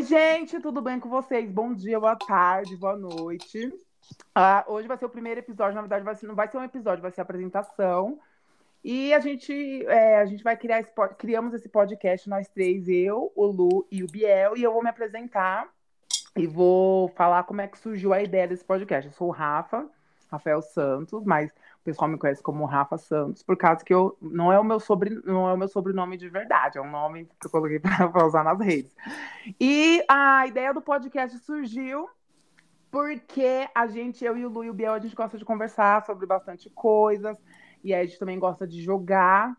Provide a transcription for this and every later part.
Oi, gente, tudo bem com vocês? Bom dia, boa tarde, boa noite. Ah, hoje vai ser o primeiro episódio, na verdade, vai ser, não vai ser um episódio, vai ser apresentação. E a gente, é, a gente vai criar esse, criamos esse podcast, nós três, eu, o Lu e o Biel, e eu vou me apresentar e vou falar como é que surgiu a ideia desse podcast. Eu sou o Rafa, Rafael Santos, mas o pessoal me conhece como Rafa Santos, por causa que eu não é o meu, sobre, não é o meu sobrenome de verdade, é um nome que eu coloquei para usar nas redes. E a ideia do podcast surgiu porque a gente, eu e o Lu e o Biel, a gente gosta de conversar sobre bastante coisas, e a gente também gosta de jogar.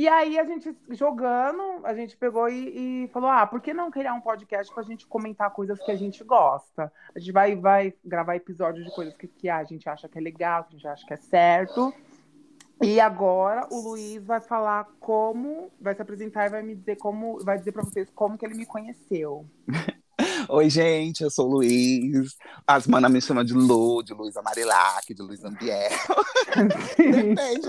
E aí a gente jogando, a gente pegou e, e, falou: ah, por que não criar um podcast para a gente comentar coisas que a gente gosta? A gente vai, vai gravar episódios de coisas que, que a gente acha que é legal, que a gente acha que é certo. E agora o Luiz vai falar como, vai se apresentar e vai me dizer como, vai dizer para vocês como que ele me conheceu. Oi, gente, eu sou o Luiz. As manas me chamam de Lu, de Luiz Amarilac, de Luiz Ambiel. Depende,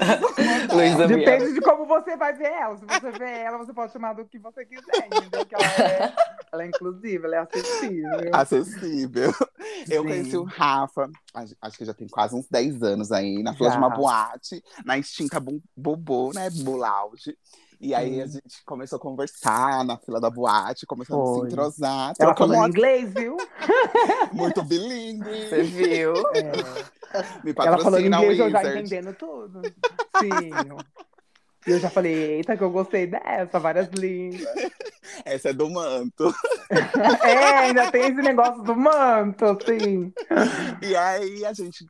Luiz Depende de como você vai ver ela. Se você vê ela, você pode chamar do que você quiser, entendeu? Que ela é, ela é inclusiva, ela é acessível. Acessível. Eu Sim. conheci o Rafa, acho que já tem quase uns 10 anos aí, na fila de uma boate, na extinta Bobô, né? Bulaude. E aí a gente começou a conversar na fila da boate, começamos Foi. a se entrosar. Ela falou uma... inglês, viu? Muito bilíngue. Você viu? É. Me Ela falou inglês, eu já entendendo tudo. Sim. E eu já falei, eita, que eu gostei dessa, várias línguas. Essa é do manto. é, ainda tem esse negócio do manto, sim. E aí a gente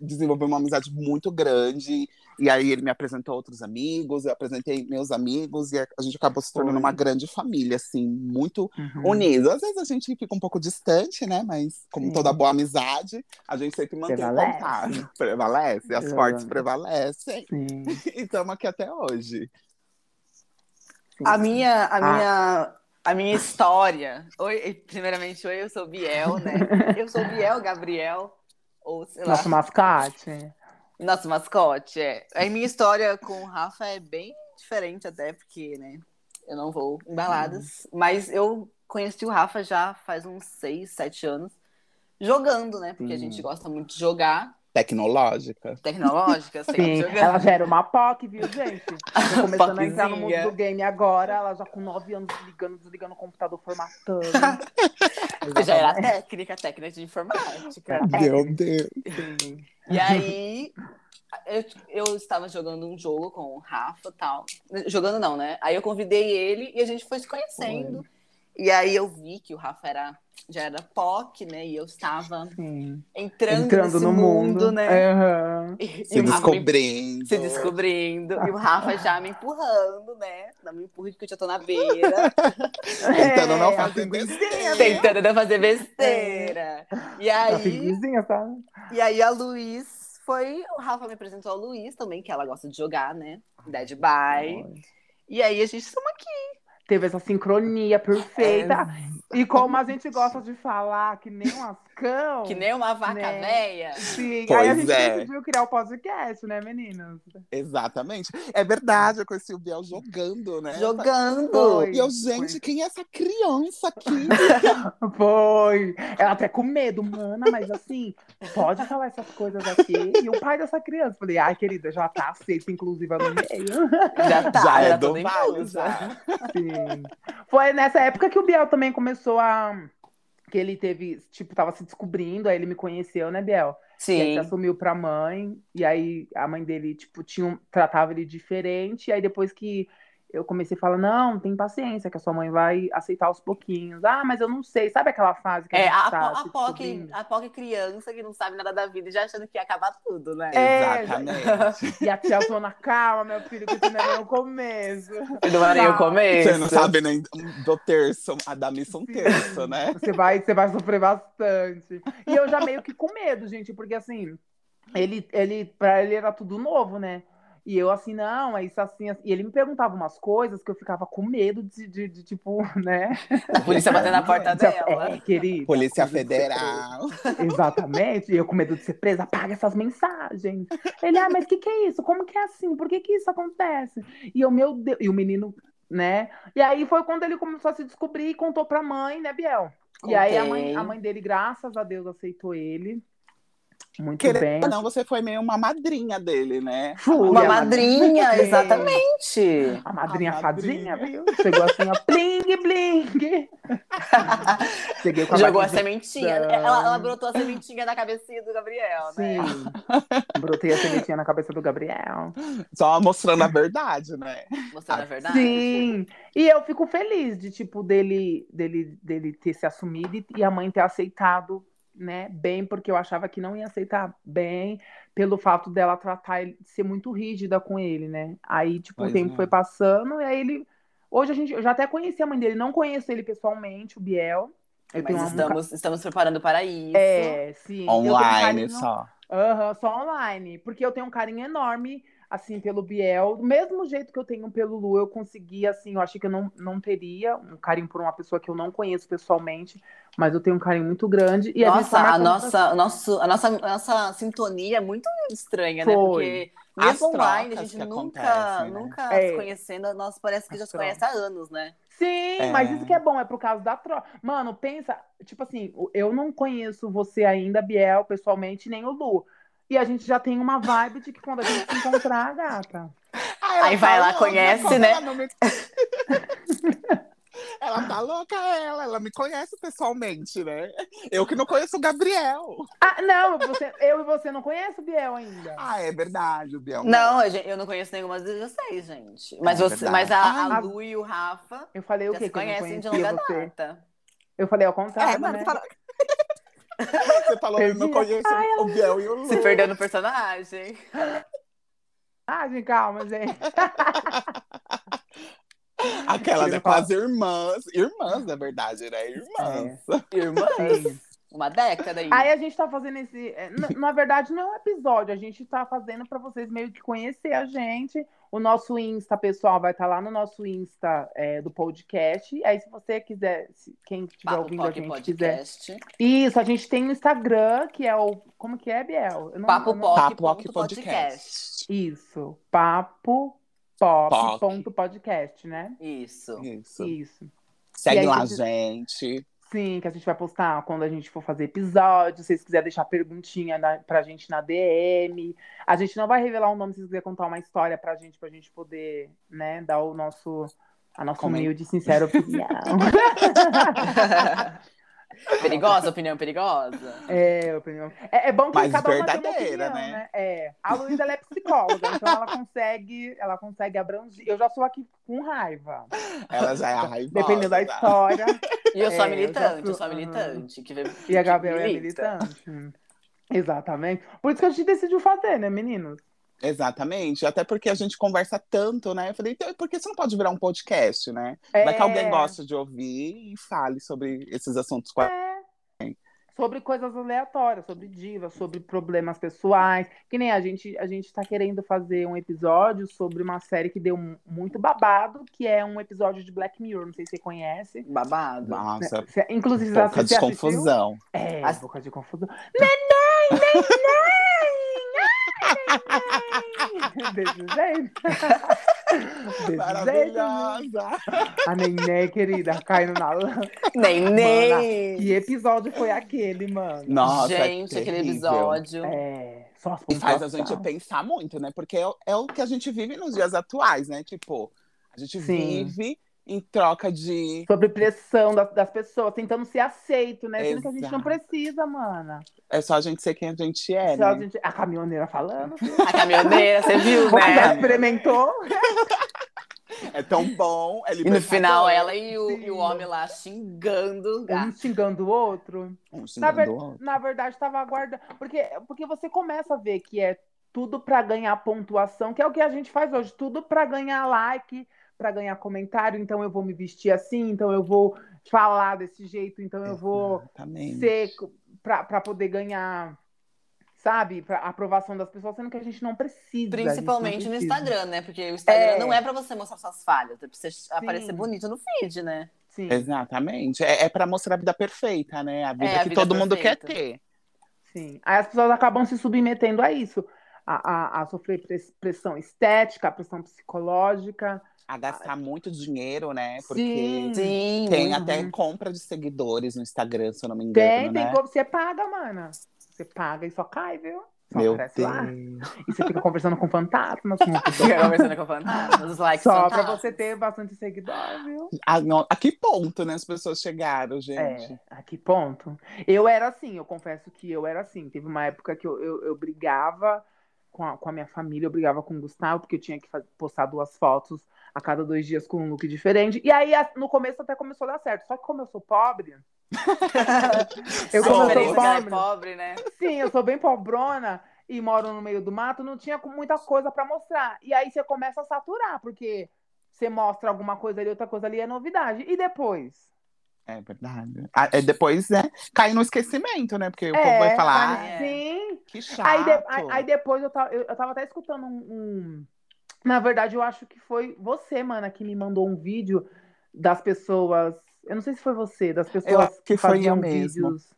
desenvolveu uma amizade muito grande. E aí ele me apresentou outros amigos, eu apresentei meus amigos, e a gente acabou se tornando Foi. uma grande família, assim, muito uhum. unida. Às vezes a gente fica um pouco distante, né? Mas, como Sim. toda boa amizade, a gente sempre mantém Prevalece. contato. Prevalece, as fortes prevalecem. Sim. E estamos aqui até hoje. Sim. A minha, a ah. minha, a minha história. Oi, primeiramente, oi, eu sou Biel, né? Eu sou Biel Gabriel, ou sei lá. Nosso mascate. Nosso mascote, é. A minha história com o Rafa é bem diferente até, porque, né, eu não vou em baladas. Hum. Mas eu conheci o Rafa já faz uns seis, sete anos, jogando, né? Porque hum. a gente gosta muito de jogar. Tecnológica. Tecnológica, Sim, ela já era uma POC, viu, gente? Tô começando a entrar no mundo do game agora, ela já com nove anos ligando, desligando o computador, formatando. Você já era técnica, técnica de informática. Meu Deus. Sim. E aí, eu, eu estava jogando um jogo com o Rafa e tal. Jogando não, né? Aí eu convidei ele e a gente foi se conhecendo. Foi. E aí eu vi que o Rafa era, já era POC, né? E eu estava entrando, entrando no mundo, mundo né? Uhum. E, se e descobrindo. Se descobrindo. E o Rafa já me empurrando, né? Não me empurre porque eu já tô na beira. Tentando é, não fazer besteira. Tentando não fazer besteira. E aí. Vizinha, tá? E aí a Luiz foi. O Rafa me apresentou a Luiz também, que ela gosta de jogar, né? Dead by. E aí a gente estamos aqui teve essa sincronia perfeita. É. E como a gente gosta de falar que nem um ascão. Que nem uma vaca né? véia. Sim, pois aí a gente é. decidiu criar o um podcast, né, meninas? Exatamente. É verdade, eu conheci o Biel jogando, né? Jogando! Foi. E eu, gente, Foi. quem é essa criança aqui? Foi! Ela até com medo, mana, mas assim, pode falar essas coisas aqui. E o pai dessa criança, falei, ai, querida, já tá aceita, inclusiva no meio. Já tá, já, é do vale, já. Sim. Foi nessa época que o Biel também começou a. Que ele teve, tipo, tava se descobrindo, aí ele me conheceu, né, Biel? Sim. E aí assumiu pra mãe, e aí a mãe dele, tipo, tinha, tratava ele diferente, e aí depois que eu comecei a falar, não, tem paciência, que a sua mãe vai aceitar aos pouquinhos. Ah, mas eu não sei. Sabe aquela fase que é, a, a, tá a, POC, a POC criança que não sabe nada da vida já achando que ia acabar tudo, né? É, Exatamente. e a tia falou, calma, meu filho, que isso não é nem o começo. Não é nem o começo. Você não sabe nem do terço, a da missa um terço, né? Você vai, você vai sofrer bastante. E eu já meio que com medo, gente, porque assim, ele, ele, pra ele era tudo novo, né? E eu assim, não, é isso assim, assim. E ele me perguntava umas coisas que eu ficava com medo de, de, de tipo, né? A polícia batendo na porta dela. É, querida. Polícia Federal. Exatamente. E eu com medo de ser presa, apaga essas mensagens. Ele, ah, mas o que, que é isso? Como que é assim? Por que, que isso acontece? E eu, meu Deus. E o menino né? E aí foi quando ele começou a se descobrir e contou pra mãe, né, Biel? E aí a mãe, Contei. a mãe dele, graças a Deus, aceitou ele. Muito Querendo bem. ou não, você foi meio uma madrinha dele, né? Fui. Uma madrinha, madrinha. exatamente. A madrinha A fadinha, madrinha. viu? Chegou assim, ó, bling, bling. Cheguei com a Jogou a sementinha. Ela, ela brotou a sementinha na cabecinha do Gabriel, né? Sim. Brotei a sementinha na cabeça do Gabriel. Só mostrando a verdade, né? Mostrando a verdade. Sim. E eu fico feliz de, tipo, dele, dele, dele ter se assumido e a mãe ter aceitado, né, bem, porque eu achava que não ia aceitar bem, pelo fato dela tratar ele, ser muito rígida com ele, né? Aí, tipo, Pois o tempo é. foi passando e aí ele. Hoje a gente, eu já até conheci a mãe dele, não conheço ele pessoalmente, o Biel. Eu Mas um estamos, estamos preparando para isso. É, sim. um Online carinho- só. Aham, só online. Porque eu tenho um carinho enorme, assim, pelo Biel. Do mesmo jeito que eu tenho pelo Lu, eu consegui, assim, eu achei que eu não, não teria um carinho por uma pessoa que eu não conheço pessoalmente, mas eu tenho um carinho muito grande. E a gente Nossa, tá a marcando nossa, nosso, a nossa, a nossa sintonia é muito estranha, né? Foi. Porque As mesmo online, a gente nunca, acontecem, né? nunca É. se conhecendo, nós parece que As já se conhece há anos, né? Sim, É. mas isso que é bom, é por causa da troca. Mano, pensa, tipo assim, eu não conheço você ainda, Biel, pessoalmente, nem o Lu. E a gente já tem uma vibe de que quando a gente se encontrar, gata. Ah, Aí ela vai tá lá, louca, conhece, né? Ela, não me... ela tá louca, ela. Ela me conhece pessoalmente, né? Eu que não conheço o Gabriel. Ah, não, você, eu e você não conhece o Biel ainda. Ah, é verdade, o Biel. Não, a gente- eu não conheço nenhuma de vocês, gente. Mas, É você, mas a, a Ah, Lu e o Rafa Eu falei o quê? se Que não conhecem de longa você. data. Eu falei ao contrário, É, mas né? fala... Você falou, eu não Perdi. conheço o Biel e o Lu. Se perdeu no personagem. Ah, gente, calma, gente. Aquela, Ele né, com as irmãs. Irmãs, na verdade, né? Irmãs. Irmãs. Uma década aí. Aí a gente tá fazendo esse. é, Na, na verdade, não é um episódio, a gente tá fazendo pra vocês meio que conhecer a gente. O nosso Insta, pessoal, vai estar lá no nosso Insta é, do podcast. Aí, se você quiser, se- quem estiver ouvindo a Pop gente quiser. Podcast. Isso, a gente tem o Instagram, que é o. Como que é, Biel? Eu não- Papo eu não- Pop Papo Rock podcast. Podcast. Isso. Papo pop, Pop. ponto podcast, né? Isso. Isso. Isso. Segue aí, lá, se- gente. Sim, que a gente vai postar quando a gente for fazer episódio. Se vocês quiserem deixar perguntinha na, pra gente na DM. A gente não vai revelar o nome se vocês quiserem contar uma história pra gente, pra gente poder, né, dar o nosso, a nossa humilde e sincera opinião. perigosa, opinião perigosa. é, opinião. É, é bom que Mas cada uma tem uma verdadeira, opinião, né? É. A Luísa é psicóloga, então ela consegue, ela consegue abranger. Eu já sou aqui com raiva. Ela já é a raivosa. Dependendo da história. E eu sou a É, eu militante, sou- eu sou a militante. Que, E a Gabriela é milita. militante. Exatamente. Por isso que a gente decidiu fazer, né, meninos? Exatamente. Até porque a gente conversa tanto, né? Eu falei, então, por que você não pode virar um podcast, né? É, Vai que alguém gosta de ouvir e fale sobre esses assuntos a Sobre coisas aleatórias, sobre divas, sobre problemas pessoais. Que nem a gente, a gente tá querendo fazer um episódio sobre uma série que deu mu- muito babado, que é um episódio de Black Mirror. Não sei se você conhece. Babado. Nossa, Você- inclusive, pouca você assistiu? desconfusão. É, As- boca de confusão. Neném, neném! Desse jeito. Desse jeito. Maravilhosa. A neném, querida, caindo na lama. Neném! Que episódio foi aquele, mano? Nossa, é Gente, aquele terrível. episódio. É, só as E faz a gente pensar muito, né? Porque é, o- é o que a gente vive nos dias atuais, né? Tipo, a gente Sim. vive em troca de. Sobre pressão das, das pessoas, tentando ser aceito, né? Sendo que a gente não precisa, mana. É só a gente ser quem a gente é, Só a, né? gente- a caminhoneira falando. A caminhoneira, você viu, Você já né? experimentou? É tão bom. É E no final, ela e o, e o homem lá xingando. Um xingando o outro. Um Na, xingando ver- o outro. na verdade, estava aguardando. Porque, porque você começa a ver que é tudo para ganhar pontuação, que é o que a gente faz hoje, tudo para ganhar like, para ganhar comentário. Então eu vou me vestir assim, então eu vou falar desse jeito, então eu vou Exatamente. ser para poder ganhar, sabe, pra aprovação das pessoas, sendo que a gente não precisa. a gente não Principalmente no precisa. Instagram, né? Porque o Instagram É. não é pra você mostrar suas falhas, é pra você aparecer bonito no feed, né? Sim. Exatamente. É, é para mostrar a vida perfeita, né? A vida É, a que vida todo mundo quer ter. Sim. Aí as pessoas acabam se submetendo a isso, a, a, a sofrer pres- pressão estética, pressão psicológica. A gastar muito dinheiro, né? Porque Sim. Sim, tem muito. até compra de seguidores no Instagram, se eu não me engano, Tem, tem né? como você paga, mana. Você paga e só cai, viu? Só Meu aparece Deus. lá. E você fica conversando com fantasmas, com Fica conversando com fantasmas, os likes Só pra fantasmas. você ter bastante seguidor, viu? A, não- a que ponto, né, as pessoas chegaram, gente? É, a que ponto? Eu era assim, eu confesso que eu era assim. Teve uma época que eu, eu, eu brigava com a, com a minha família, eu brigava com o Gustavo, porque eu tinha que fa- postar duas fotos a cada dois dias com um look diferente. E aí, a- no começo até começou a dar certo. Só que como eu sou pobre, eu como eu sou ela é pobre, pobre, né? sim, eu sou bem pobrona e moro no meio do mato, não tinha com muita coisa pra mostrar. E aí você começa a saturar, porque você mostra alguma coisa ali, outra coisa ali é novidade. E depois? É verdade. Ah, é, depois, né, cai no esquecimento, né? Porque o povo É, vai falar, tá- é. Sim. ah, que chato. Aí, de- aí- aí depois eu tava, eu, eu tava até escutando um, um- Na verdade, eu acho que foi você, mana, que me mandou um vídeo das pessoas. Eu não sei se foi você, das pessoas que faziam eu mesmo. vídeos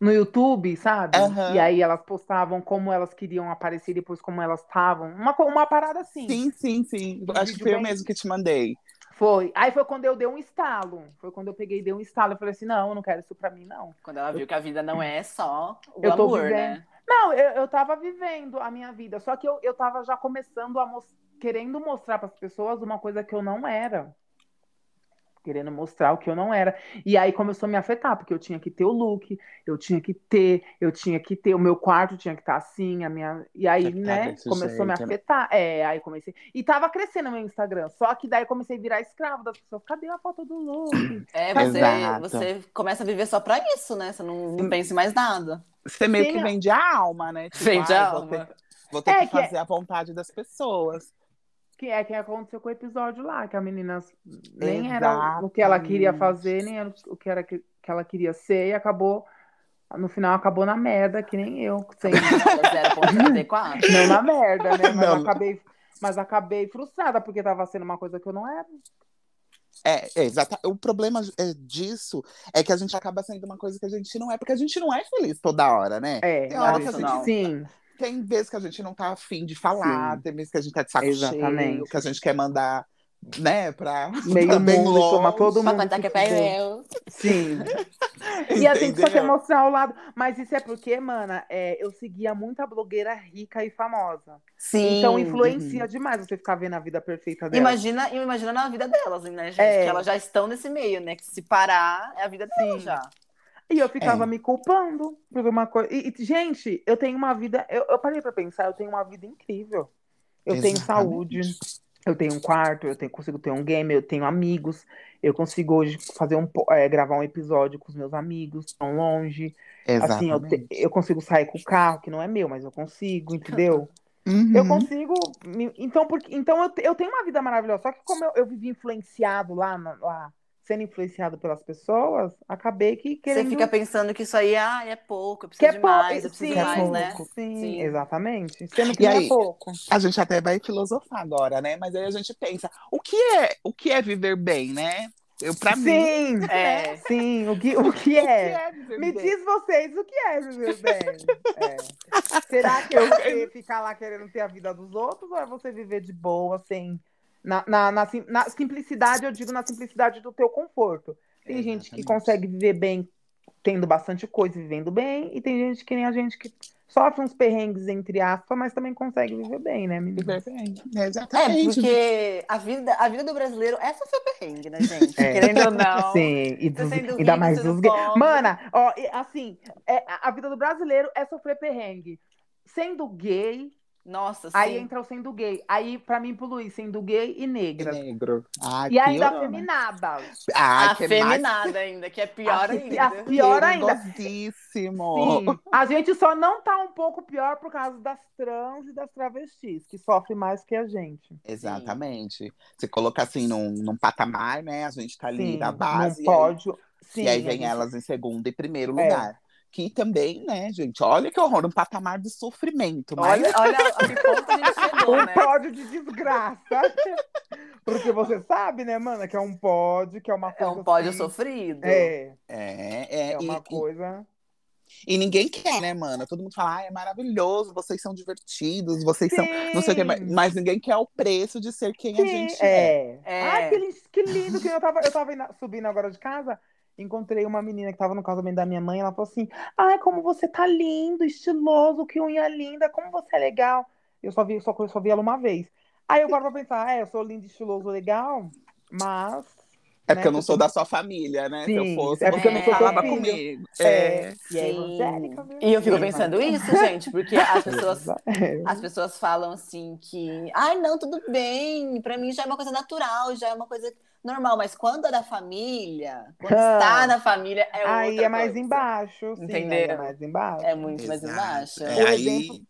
no YouTube, sabe? Aham. E aí elas postavam como elas queriam aparecer e depois como elas estavam. Uma, uma parada assim. Sim, sim, sim. Um Acho que foi eu bem- mesmo que te mandei. Foi. Aí foi quando eu dei um estalo. Foi quando eu peguei e dei um estalo. Eu falei assim: não, eu não quero isso pra mim, não. Quando ela viu que a vida não é só o Eu amor, vivendo. né? Não, eu, eu tava vivendo a minha vida, só que eu, eu tava já começando a mos- querendo mostrar para as pessoas uma coisa que eu não era. Querendo mostrar o que eu não era. E aí começou a me afetar, porque eu tinha que ter o look, eu tinha que ter, eu tinha que ter, o meu quarto tinha que estar assim, a minha. E aí, que tá né, começou a me né? afetar. É, aí comecei. E tava crescendo meu Instagram. Só que daí comecei a virar escravo das pessoas. Cadê a foto do look? É, você, Exato. você começa a viver só pra isso, né? Você não, não pensa em mais nada. Você meio Sim, que vende a alma, né? Tipo, Vende ai, a vou alma. ter- Vou ter É, que que é- fazer a vontade das pessoas. Que é que aconteceu com o episódio lá, que a menina nem era o que ela queria fazer, nem era o que era que, que ela queria ser, e acabou, no final acabou na merda, que nem eu, sem, 0.34. não na merda, né? Mas Não. acabei, mas acabei frustrada, porque tava sendo uma coisa que eu não era. É, é, exata. O problema é, disso é que a gente acaba sendo uma coisa que a gente não é, porque a gente não é feliz toda hora, né? É, Tem hora que a gente- sim, Tem vezes que a gente não tá afim de falar, Sim. tem vezes que a gente tá de saco Exatamente. cheio, que a gente quer mandar, né, pra. meio pra mundo, longe. todo mundo. Papai se que é eu. Sim. E a gente só quer mostrar o lado. Mas isso é porque, mana, é, eu seguia muita blogueira rica e famosa. Sim. Então influencia demais você ficar vendo a vida perfeita dela. Imagina, imagina na vida delas, né, gente? É. Que elas já estão nesse meio, né? Que se parar, é a vida delas já. E eu ficava É. me culpando por uma coisa. E, e, gente, eu tenho uma vida. Eu, eu parei pra pensar, eu tenho uma vida incrível. Eu tenho Exatamente. saúde, eu tenho um quarto, eu tenho, consigo ter um game, eu tenho amigos, eu consigo hoje fazer um, é, gravar um episódio com os meus amigos, tão longe. Assim, eu, te- Exatamente. eu consigo sair com o carro, que não é meu, mas eu consigo, entendeu? Uhum. Eu consigo. me- Então, porque, então eu, eu tenho uma vida maravilhosa. Só que como eu, eu vivi influenciado lá, lá, sendo influenciado pelas pessoas, acabei que querendo. Você fica pensando que isso aí ah, é pouco, eu que preciso é de pouco. mais, eu preciso sim, de mais, né? pouco, Sim, Sim. exatamente. Sendo que E não aí? é pouco. A gente até vai filosofar agora, né? Mas aí a gente pensa, o que é, o que é viver bem, né? Eu, pra mim, Sim, É. sim. O que, o que o que é? é Me bem? diz vocês o que é viver bem. É. Será que é você ficar lá querendo ter a vida dos outros ou é você viver de boa, sem. Na, na, na na simplicidade, eu digo na simplicidade do teu conforto. Tem gente que consegue viver bem tendo bastante coisa e vivendo bem, e tem gente que nem a gente que sofre uns perrengues, entre aspas, mas também consegue viver bem, né, menina? Viver bem. É, Exatamente. porque a vida, a vida do brasileiro é sofrer perrengue, né, gente? É. Querendo ou não. Sim, e Você dos, sendo ainda rico, mais dos gays. Mana, ó, assim, é, a a vida do brasileiro é sofrer perrengue. Sendo gay, Nossa, sim. aí entra o sendo gay. Aí, pra mim, pro Luiz, sendo gay e E negra. negro. Ai, E ainda afeminada. Que mais Afeminada ainda, que é pior Afi- ainda. a- pior ainda. perigosíssimo. Sim. A gente só não tá um pouco pior por causa das trans e das travestis, que sofrem mais que a gente. Exatamente. Se colocar assim num, num patamar, né? A gente tá ali Sim, na base. não pode. Sim, e aí a vem gente- elas em segundo e primeiro É. Que também, né, gente? Olha que horror, um patamar de sofrimento. Mas Olha, olha a que ponto a gente chegou, Um né? pódio de desgraça. Porque você sabe, né, mana, que é um pódio, que é uma É coisa. um pódio assim, sofrido. É, é, é, é uma e- coisa. E ninguém quer, né, mana? Todo mundo fala, ah, é maravilhoso, vocês são divertidos, vocês são. Não sei o que, Sim. mas ninguém quer o preço de ser quem a Sim, gente é. é. É. Ai, que, que lindo que eu tava, eu tava indo- subindo agora de casa, encontrei uma menina que tava no casamento da minha mãe, ela falou assim: "Ai, como você tá lindo, estiloso, que unha linda, como você é legal". Eu só vi, só, eu só vi ela uma vez. Aí eu paro pra pensar, é, eu sou lindo, estiloso, legal, mas É porque né, eu não sou da sua família, né? Se eu Sim, fosse, é porque eu não falava filho. comigo. é, É. e é Sim. evangélica? E eu fico Sim, pensando isso, gente, porque as pessoas É. As pessoas falam assim que, ai, não, tudo bem, pra mim já é uma coisa natural, já é uma coisa normal, mas quando é da família, quando Ah. está na família, é outra Aí é mais coisa. embaixo, sim, Entendeu? é mais embaixo. É muito mais Exato. embaixo. É, O aí exemplo-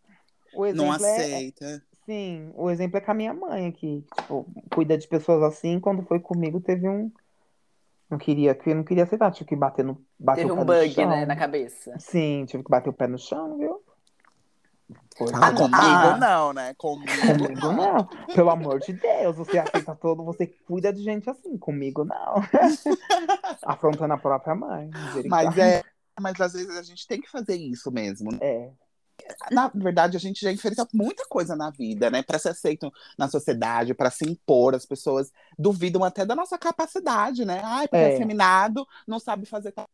O não exemplo é, aceita. Sim, o exemplo é com a minha mãe, que tipo, cuida de pessoas assim. Quando foi comigo, teve um. Não queria, que não queria aceitar, tive que bater no. Bater Teve o pé um no bug, chão. né, na cabeça. Sim, tive que bater o pé no chão, viu? Foi. Ah, comigo ah. não, né? Comigo Comigo não. Pelo amor de Deus, você aceita todo, você cuida de gente assim. Comigo não. Afrontando a própria mãe. Mas é. Mas às vezes a gente tem que fazer isso mesmo. né? É. Na verdade, a gente já enfrenta muita coisa na vida, né? Para ser aceito na sociedade, para se impor, as pessoas duvidam até da nossa capacidade, né? Ai, porque é, É. feminado, não sabe fazer tal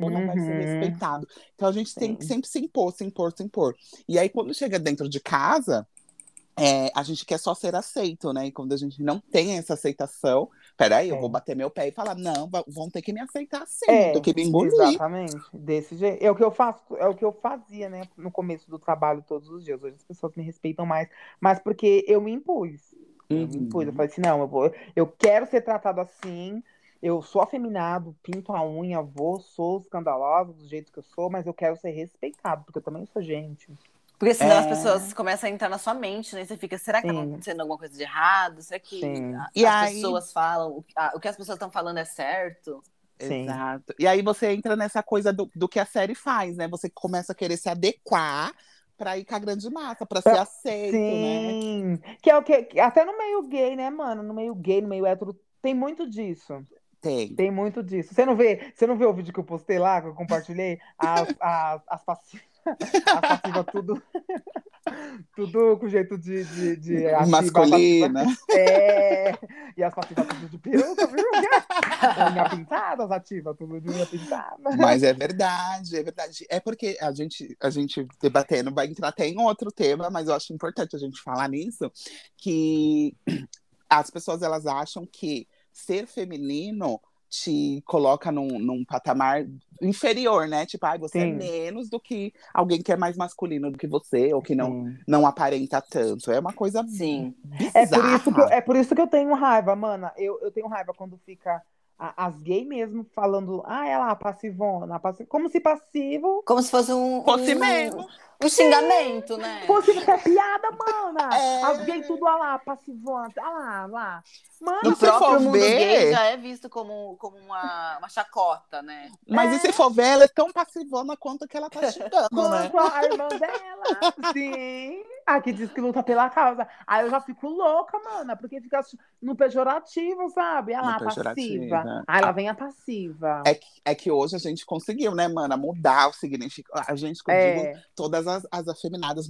ou não vai ser Uhum. respeitado. Então a gente tem que Sim. sempre se impor, se impor, se impor. E aí, quando chega dentro de casa, é, a gente quer só ser aceito, né? E quando a gente não tem essa aceitação, peraí, eu É. vou bater meu pé e falar, não, vão ter que me aceitar assim, É, que me engolir. Exatamente, desse jeito. É o que eu faço, é o que eu fazia, né, no começo do trabalho todos os dias. Hoje as pessoas me respeitam mais, mas porque eu me impus. Eu me impus. Eu Uhum. falei assim, não, eu vou, eu quero ser tratado assim. Eu sou afeminado, pinto a unha, vou, sou escandalosa do jeito que eu sou, mas eu quero ser respeitado, porque eu também sou gente. Porque senão É. as pessoas começam a entrar na sua mente, né? Você fica, será que tá Sim. acontecendo alguma coisa de errado? Será que Sim. a- E as aí- pessoas falam, o- que as pessoas estão falando é certo? Sim. Exato. E aí você entra nessa coisa do, do que a série faz, né? Você começa a querer se adequar para ir com a grande massa, para ser aceito, né? Sim. Que é o que, que- até no meio gay, né, mano? No meio gay, no meio hétero, tem muito disso. Tem. Tem muito disso. Você não vê, você não vê o vídeo que eu postei lá, que eu compartilhei? As, as, as passivas, as passivas tudo, tudo com jeito de, de, de ativa, Masculina. passiva- É, e as passivas tudo de peruca, viu? Unha pintada, as ativas tudo de unha pintada. Mas é verdade, é verdade. É porque a gente, a gente debatendo vai entrar até em outro tema, mas eu acho importante a gente falar nisso, que as pessoas elas acham que ser feminino te coloca num, num patamar inferior, né? Tipo, ai, você é Sim. menos do que alguém que é mais masculino do que você, ou que não, Sim. não aparenta tanto. É uma coisa Sim. bizarra. É por, isso que eu, é por isso que eu tenho raiva, mana. Eu, eu tenho raiva quando fica a- as gays mesmo falando, ah, ela passivona, passi-" como se passivo Como se fosse um, Fosse um, mesmo. um xingamento, né? fosse é piada, mana. É. As gays tudo olha lá, passivona, olha lá, lá. Mano, No próprio mundo ver- gay já é visto como, como uma, uma chacota, né? Mas e se for ver, ela é tão passivona quanto que ela tá xingando, né? a irmã dela. Sim. A que diz que luta pela causa. Aí eu já fico louca, mana, porque fica no pejorativo, sabe? Lá, pejorativo, passiva. Aí lá vem a passiva. É que, é que hoje a gente conseguiu, né, mana, mudar o significado. A gente, eu digo, É, todas as, as afeminadas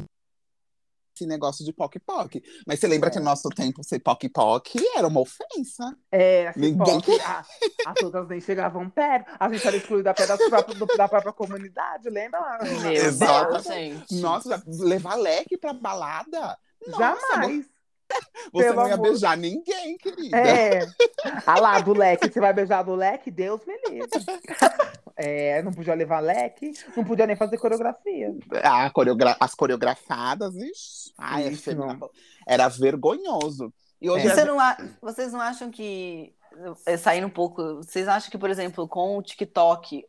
esse negócio de poc-poc. Mas você lembra É. que no nosso tempo ser poc-poc era uma ofensa? É, assim, Ninguém pode, a- as outras nem chegavam perto, a gente era excluída até das próprias, do- da própria comunidade, lembra? Meu Exato. Deus, gente. Nossa, levar leque pra balada? Nossa, Jamais. Você pelo não ia amor. beijar ninguém, querida. É. Ah lá, do leque, você vai beijar do leque? Deus me livre. É, não podia levar leque, não podia nem fazer coreografia. A coreogra- As coreografadas, ixi, ai, Isso, afemina- não. era vergonhoso. E hoje É. a Você não a- Vocês não acham que, eh, saindo um pouco, vocês acham que, por exemplo, com o TikTok,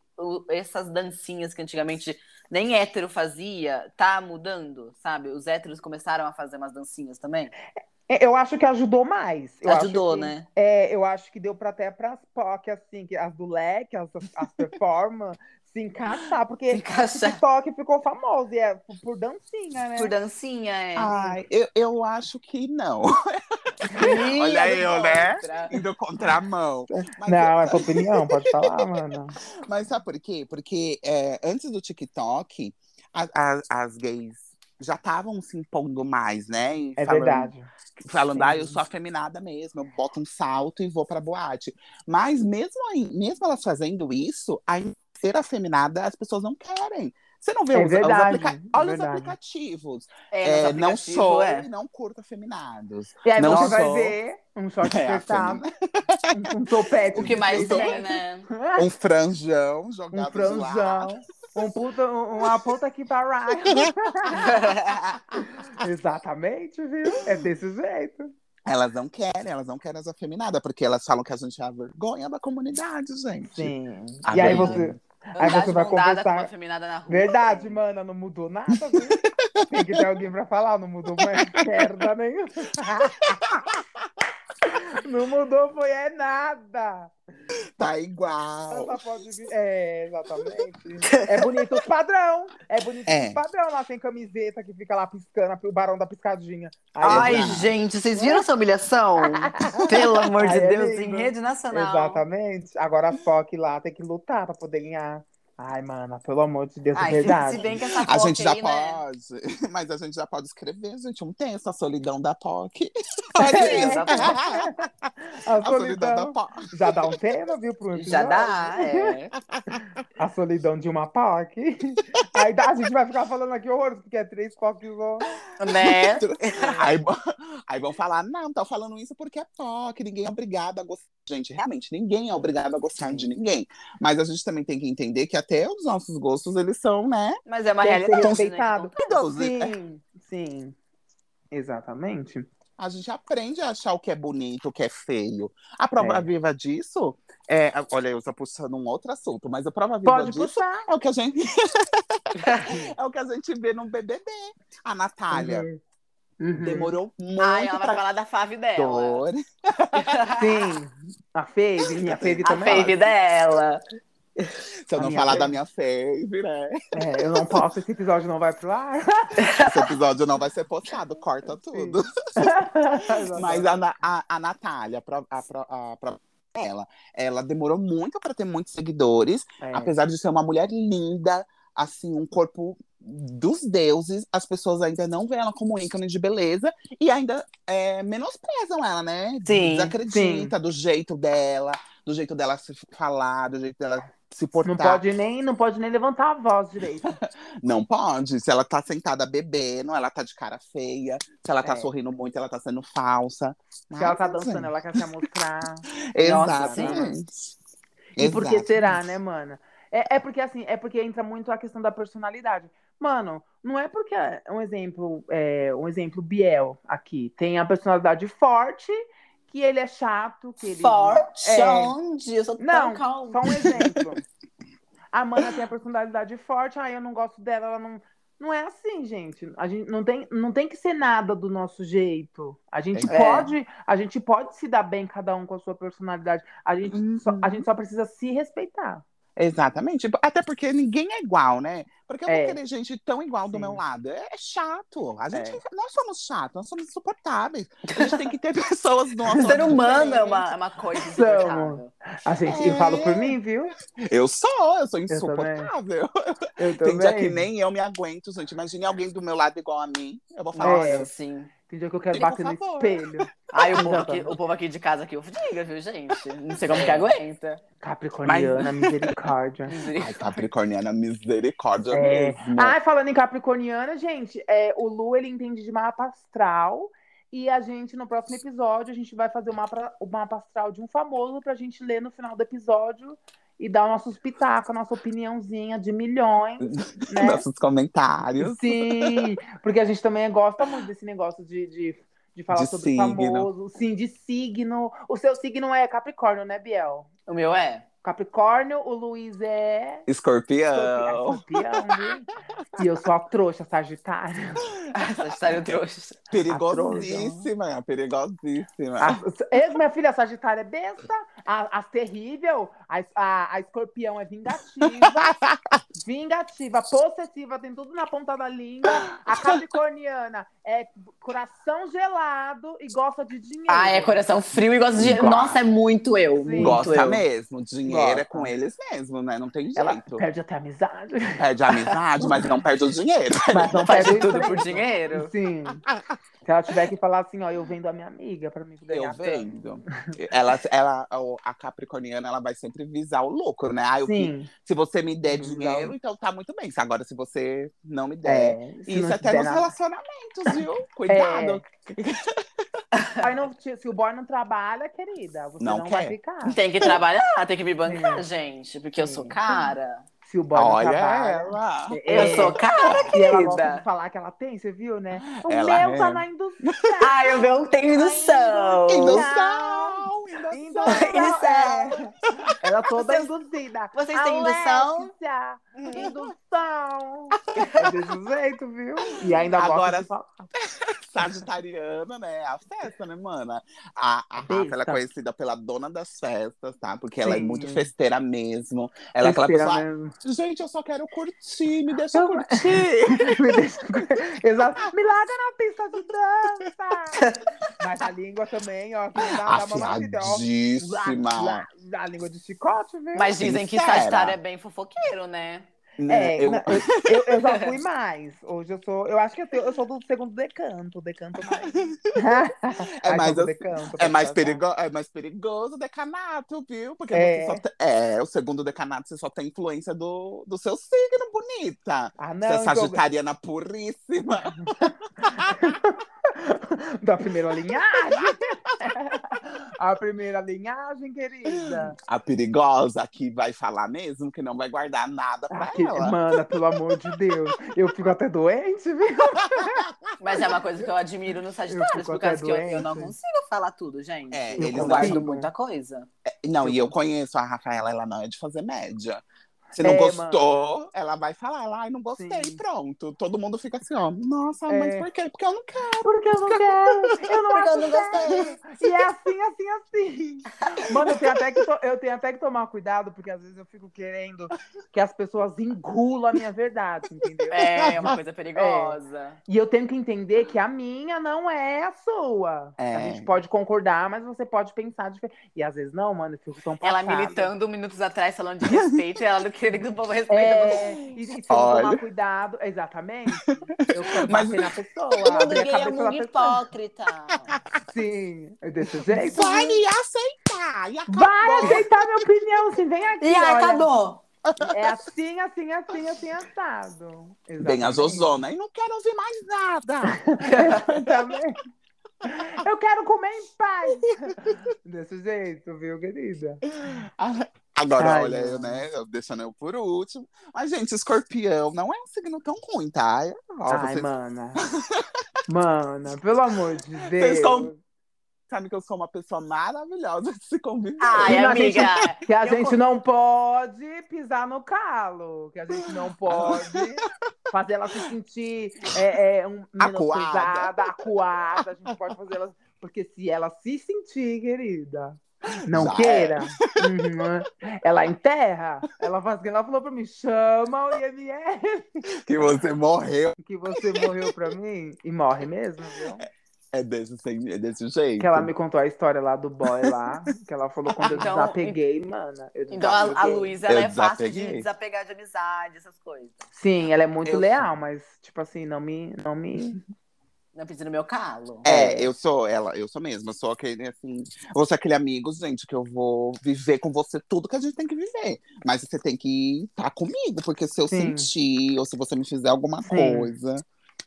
essas dancinhas que antigamente nem hétero fazia, tá mudando, sabe? Os héteros começaram a fazer umas dancinhas também? É, Eu acho que ajudou mais. Eu acho Ajudou, que- né? É, eu acho que deu para até para as POC, assim, que as do leque, as, as performance, se encaixar, porque Se encaixar. o TikTok ficou famoso e é por, por dancinha, né? Por dancinha, é. Ai, eu, eu acho que não. Olha Ih, eu, né? contra. Indo contramão. Mas, Não, é tua opinião, pode falar, mano. mas sabe por quê? Porque é, antes do TikTok, a- a- as gays já estavam se impondo mais, né? E É falando- verdade. Falando, Sim. ah, eu sou afeminada mesmo, eu boto um salto e vou pra boate. Mas mesmo, aí, mesmo elas fazendo isso, ainda ser afeminada, as pessoas não querem. Você não vê É os, os verdade, aplica- é Olha os verdade. aplicativos. É, É, no não sou é. e não curto afeminados. E aí Não você vai ver um short É, apertado, um, um topete. O que mais tem, né? Um franjão Um jogado de lado. franjão. Um puta, um- uma puta que barraca. Exatamente, viu? É desse jeito. Elas não querem, elas não querem as afeminadas, porque elas falam que a gente é a vergonha da comunidade, gente. Sim. A e aí vergonha. você. Aí você vai conversar-. Verdade, mana, não mudou nada, viu? Tem que ter alguém pra falar, não mudou mais merda nenhuma. Não mudou, foi é nada. Tá igual. Pode vir- É, exatamente. É bonito os padrão. É bonito É. os padrão lá sem camiseta que fica lá piscando, o barão da piscadinha. Aí Ai, é- gente, vocês viram essa humilhação? Pelo amor de Ai, é Deus, em rede nacional. Exatamente. Agora POC lá tem que lutar pra poder ganhar. Ai, mana, pelo amor de Deus, é Ai, se, verdade. se bem que essa A gente já aí, né? pode, mas a gente já pode escrever, gente, um texto, a solidão da POC. É. A A solidão da solidão POC. já dá um tema, viu, pro episódio. Já dá, é. A solidão de uma POC. Aí dá- a gente vai ficar falando aqui horrores, porque é três POCs. Né? Aí, aí vão falar, não, tá falando isso porque é POC, ninguém é obrigado a gostar. Gente, realmente, ninguém é obrigado a gostar de ninguém. Mas a gente também tem que entender que até os nossos gostos, eles são, né? Mas é uma realidade. respeitado. Né? Idoso. Sim, sim. Exatamente. A gente aprende a achar o que é bonito, o que é feio. A prova É. viva disso, é, olha, eu estou puxando um outro assunto, mas a prova viva Pode disso puxar. é o que a gente é o que a gente vê no BBB. A Natália Uhum. Uhum. demorou muito Ai, ela vai pra falar da fave dela. dor. Sim. A Fave, minha Fave A também. fave dela. Se eu A não falar fave. da minha fave, né? É, eu não posso, esse episódio não vai pro ar. Esse episódio não vai ser postado, corta tudo. Mas a, a, a Natália, a, a, a, pro- ela, ela demorou muito para ter muitos seguidores, É. apesar de ser uma mulher linda, assim, um corpo dos deuses, as pessoas ainda não veem ela como ícone de beleza e ainda é, menosprezam ela, né? Sim, Desacredita do jeito dela, do jeito dela se falar, do jeito dela se portar. Não pode, nem, não pode nem levantar a voz direito. Não pode. Se ela tá sentada bebendo, ela tá de cara feia. Se ela tá É. sorrindo muito, ela tá sendo falsa. Se ela tá dançando, gente, ela quer se amostrar. Exatamente. E por que Exatamente. será, né, mana? É, é porque assim, é porque entra muito a questão da personalidade. Mano, não é porque um exemplo, é, um exemplo Biel aqui tem a personalidade forte que ele é chato, que ele Forte, É. onde? Eu sou Não, tão calma. Só um exemplo. A Mana tem a personalidade forte, aí eu não gosto dela, ela não. Não é assim, gente. A gente não tem, não tem que ser nada do nosso jeito. A gente É. pode, a gente pode se dar bem cada um com a sua personalidade. A gente, Uhum. só, a gente só precisa se respeitar. Exatamente. Até porque ninguém é igual, né? Porque eu É. vou querer gente tão igual do Sim. meu lado. É, é chato. A gente, É. Nós somos chatos, nós somos insuportáveis. A gente tem que ter pessoas do nosso Ser humano é diferentes. uma, é uma coisa insuportável. A gente, eu É. falo por mim, viu? Eu sou, eu sou também. insuportável. Eu Tem dia também. que nem eu me aguento, gente. Imagine alguém do meu lado igual a mim. Eu vou falar, Nossa, olha, sim. Tem dia que eu quero Por bater no espelho. Ai, o povo, aqui, o povo aqui de casa aqui, eu diga, viu, gente? Não sei como que aguenta. Capricorniana, misericórdia. ai, Capricorniana, misericórdia É. mesmo. Ah, falando em Capricorniana, gente, é, o Lu ele entende de mapa astral. E a gente, no próximo episódio, a gente vai fazer o mapa, o mapa astral de um famoso pra gente ler no final do episódio e dar nossos pitacos, a nossa opiniãozinha de milhões, né? Nossos comentários. Sim, porque a gente também gosta muito desse negócio de, de, de falar De sobre signo. famoso. Sim, de signo. O seu signo é Capricórnio, né, Biel? O meu é. Capricórnio, o Luiz é. Escorpião. Escorpião? E eu sou a trouxa, Sagitário. Sagitário trouxa. Perigosíssima, perigosíssima. A, minha filha, a Sagitária é besta, a, a terrível, a, a, a escorpião é vingativa, vingativa, possessiva, tem tudo na ponta da língua. A capricorniana é coração gelado e gosta de dinheiro. Ah, é coração frio e gosta de dinheiro. Nossa, é muito eu. Sim. Muito Gosta eu. mesmo. Dinheiro é Gosta. com eles mesmo, né? Não tem jeito. Ela perde até a amizade. Perde a amizade, mas não perde o dinheiro. Mas não perde de tudo por dinheiro. Sim. Se ela tiver que falar assim, ó, eu vendo a minha amiga pra mim ganhar Eu vendo. Ela, ela, a Capricorniana, ela vai sempre visar o lucro, né? Ah, eu que- Sim. se você me der dinheiro, então tá muito bem. Agora, se você não me der. É, Isso até nos nada- É. relacionamentos, viu? Cuidado. Aí não, se o boy não trabalha, querida, você não, Não vai quer. ficar. Tem que trabalhar, tem que me bancar, Sim. gente. Porque eu sou Sim. cara. Se o boy Olha trabalha. ela. É, Eu sou cara, E ela gosta querida. de falar que ela tem, você viu, né? O Ela meu tá é. na indústria. Ai, eu não tenho noção. Indução! Indução! Indução. É. Ela toda Vocês- induzida. vocês têm indução? Indução. É desse jeito, viu? E ainda gosta Agora- de falar. Sagitariana, né? A festa, né, mana? A, a Rafa, ela é conhecida pela dona das festas, tá? Porque ela é muito festeira mesmo. Ela é aquela pessoa, mesmo. "Ah, gente, eu só quero curtir, me deixa Eu- curtir. Me deixa- Exato. Me larga na pista de dança. Mas a língua também, ó, dá, uma ó. A língua de chicote, viu? Mas dizem que Sincera. Sagitário é bem fofoqueiro, né? Né, É, eu- na- eu, eu- eu já fui mais. Hoje eu sou. Eu acho que eu, tenho- eu sou do segundo decanto. Decanto mais. É Ai, mais assim, decanto, É mais, perigo, é mais perigoso o decanato, viu? Porque É. você só tem, é, o segundo decanato você só tem influência do, do seu signo, bonita. Ah, Você é não, sagitariana puríssima. da primeira linhagem. A primeira linhagem, querida. A perigosa que vai falar mesmo, que não vai guardar nada pra Aqui, ela. mana, pelo amor de Deus. Eu fico até doente, viu? Mas é uma coisa que eu admiro no Sagitário, fico por causa que eu, eu não consigo falar tudo, gente. É, eu guardo muita coisa. Não, e eu conheço a Rafaela, ela não é de fazer média. Se não É, gostou, ela vai falar, ela, ai, não gostei, Sim. pronto. Todo mundo fica assim, ó, nossa, mas É. por quê? Porque eu não quero. Porque eu não quero. Eu não Porque eu não gostei. E é assim, assim, assim. Mano, eu tenho, até que to- eu tenho até que tomar cuidado, porque às vezes eu fico querendo que as pessoas engulam a minha verdade, entendeu? É, é uma coisa perigosa. E eu tenho que entender que a minha não é a sua. É. A gente pode concordar, mas você pode pensar diferente. E às vezes não, mano, eu fico tão Ela passada. militando minutos atrás, falando de respeito, e ela não queria que o povo respeite. É, e, e se eu não Olha. tomar cuidado, exatamente, eu quero Mas- bater na pessoa, O mundo é muito hipócrita. Sim, é desse jeito. Vai me aceitar! E acabou. Vai aceitar minha opinião, sim, vem aqui. E aí, olha. acabou. É assim, assim, assim, assim, assado. Bem a Exatamente. Zozona, e não quero ouvir mais nada. Exatamente. Eu quero comer em paz. Desse jeito, viu, querida? Agora, Ai, olha, eu, né, deixando eu por último. Mas, gente, escorpião não é um signo tão ruim, tá? Ó, Ai, vocês mana. Mana, pelo amor de Deus. Vocês com- sabem que eu sou uma pessoa maravilhosa de se conviver. Ai, E a amiga. Que a eu gente não pode pisar no calo. Que a gente não pode fazer ela se sentir é, é, um, Acuada. acuada. A gente pode fazer ela. Porque se ela se sentir, querida, não Já queira, uhum, ela enterra. Ela faz que ela falou pra mim: chama o IML Que você morreu. que você morreu pra mim. E morre mesmo, viu? É desse, é desse jeito. Que ela me contou a história lá do boy lá. Que ela falou quando eu Então, desapeguei, mana. eu Então a. Luísa Eu é fácil de desapegar de amizade, essas coisas. Sim, ela é muito Eu leal, mas, tipo assim, não me. Não me... Não precisa no meu calo. É, eu sou ela, eu sou mesmo. Eu sou aquele, assim. Eu vou ser aquele amigo, gente, que eu vou viver com você tudo que a gente tem que viver. Mas você tem que estar comigo, porque se eu Sim. sentir, ou se você me fizer alguma Sim. coisa,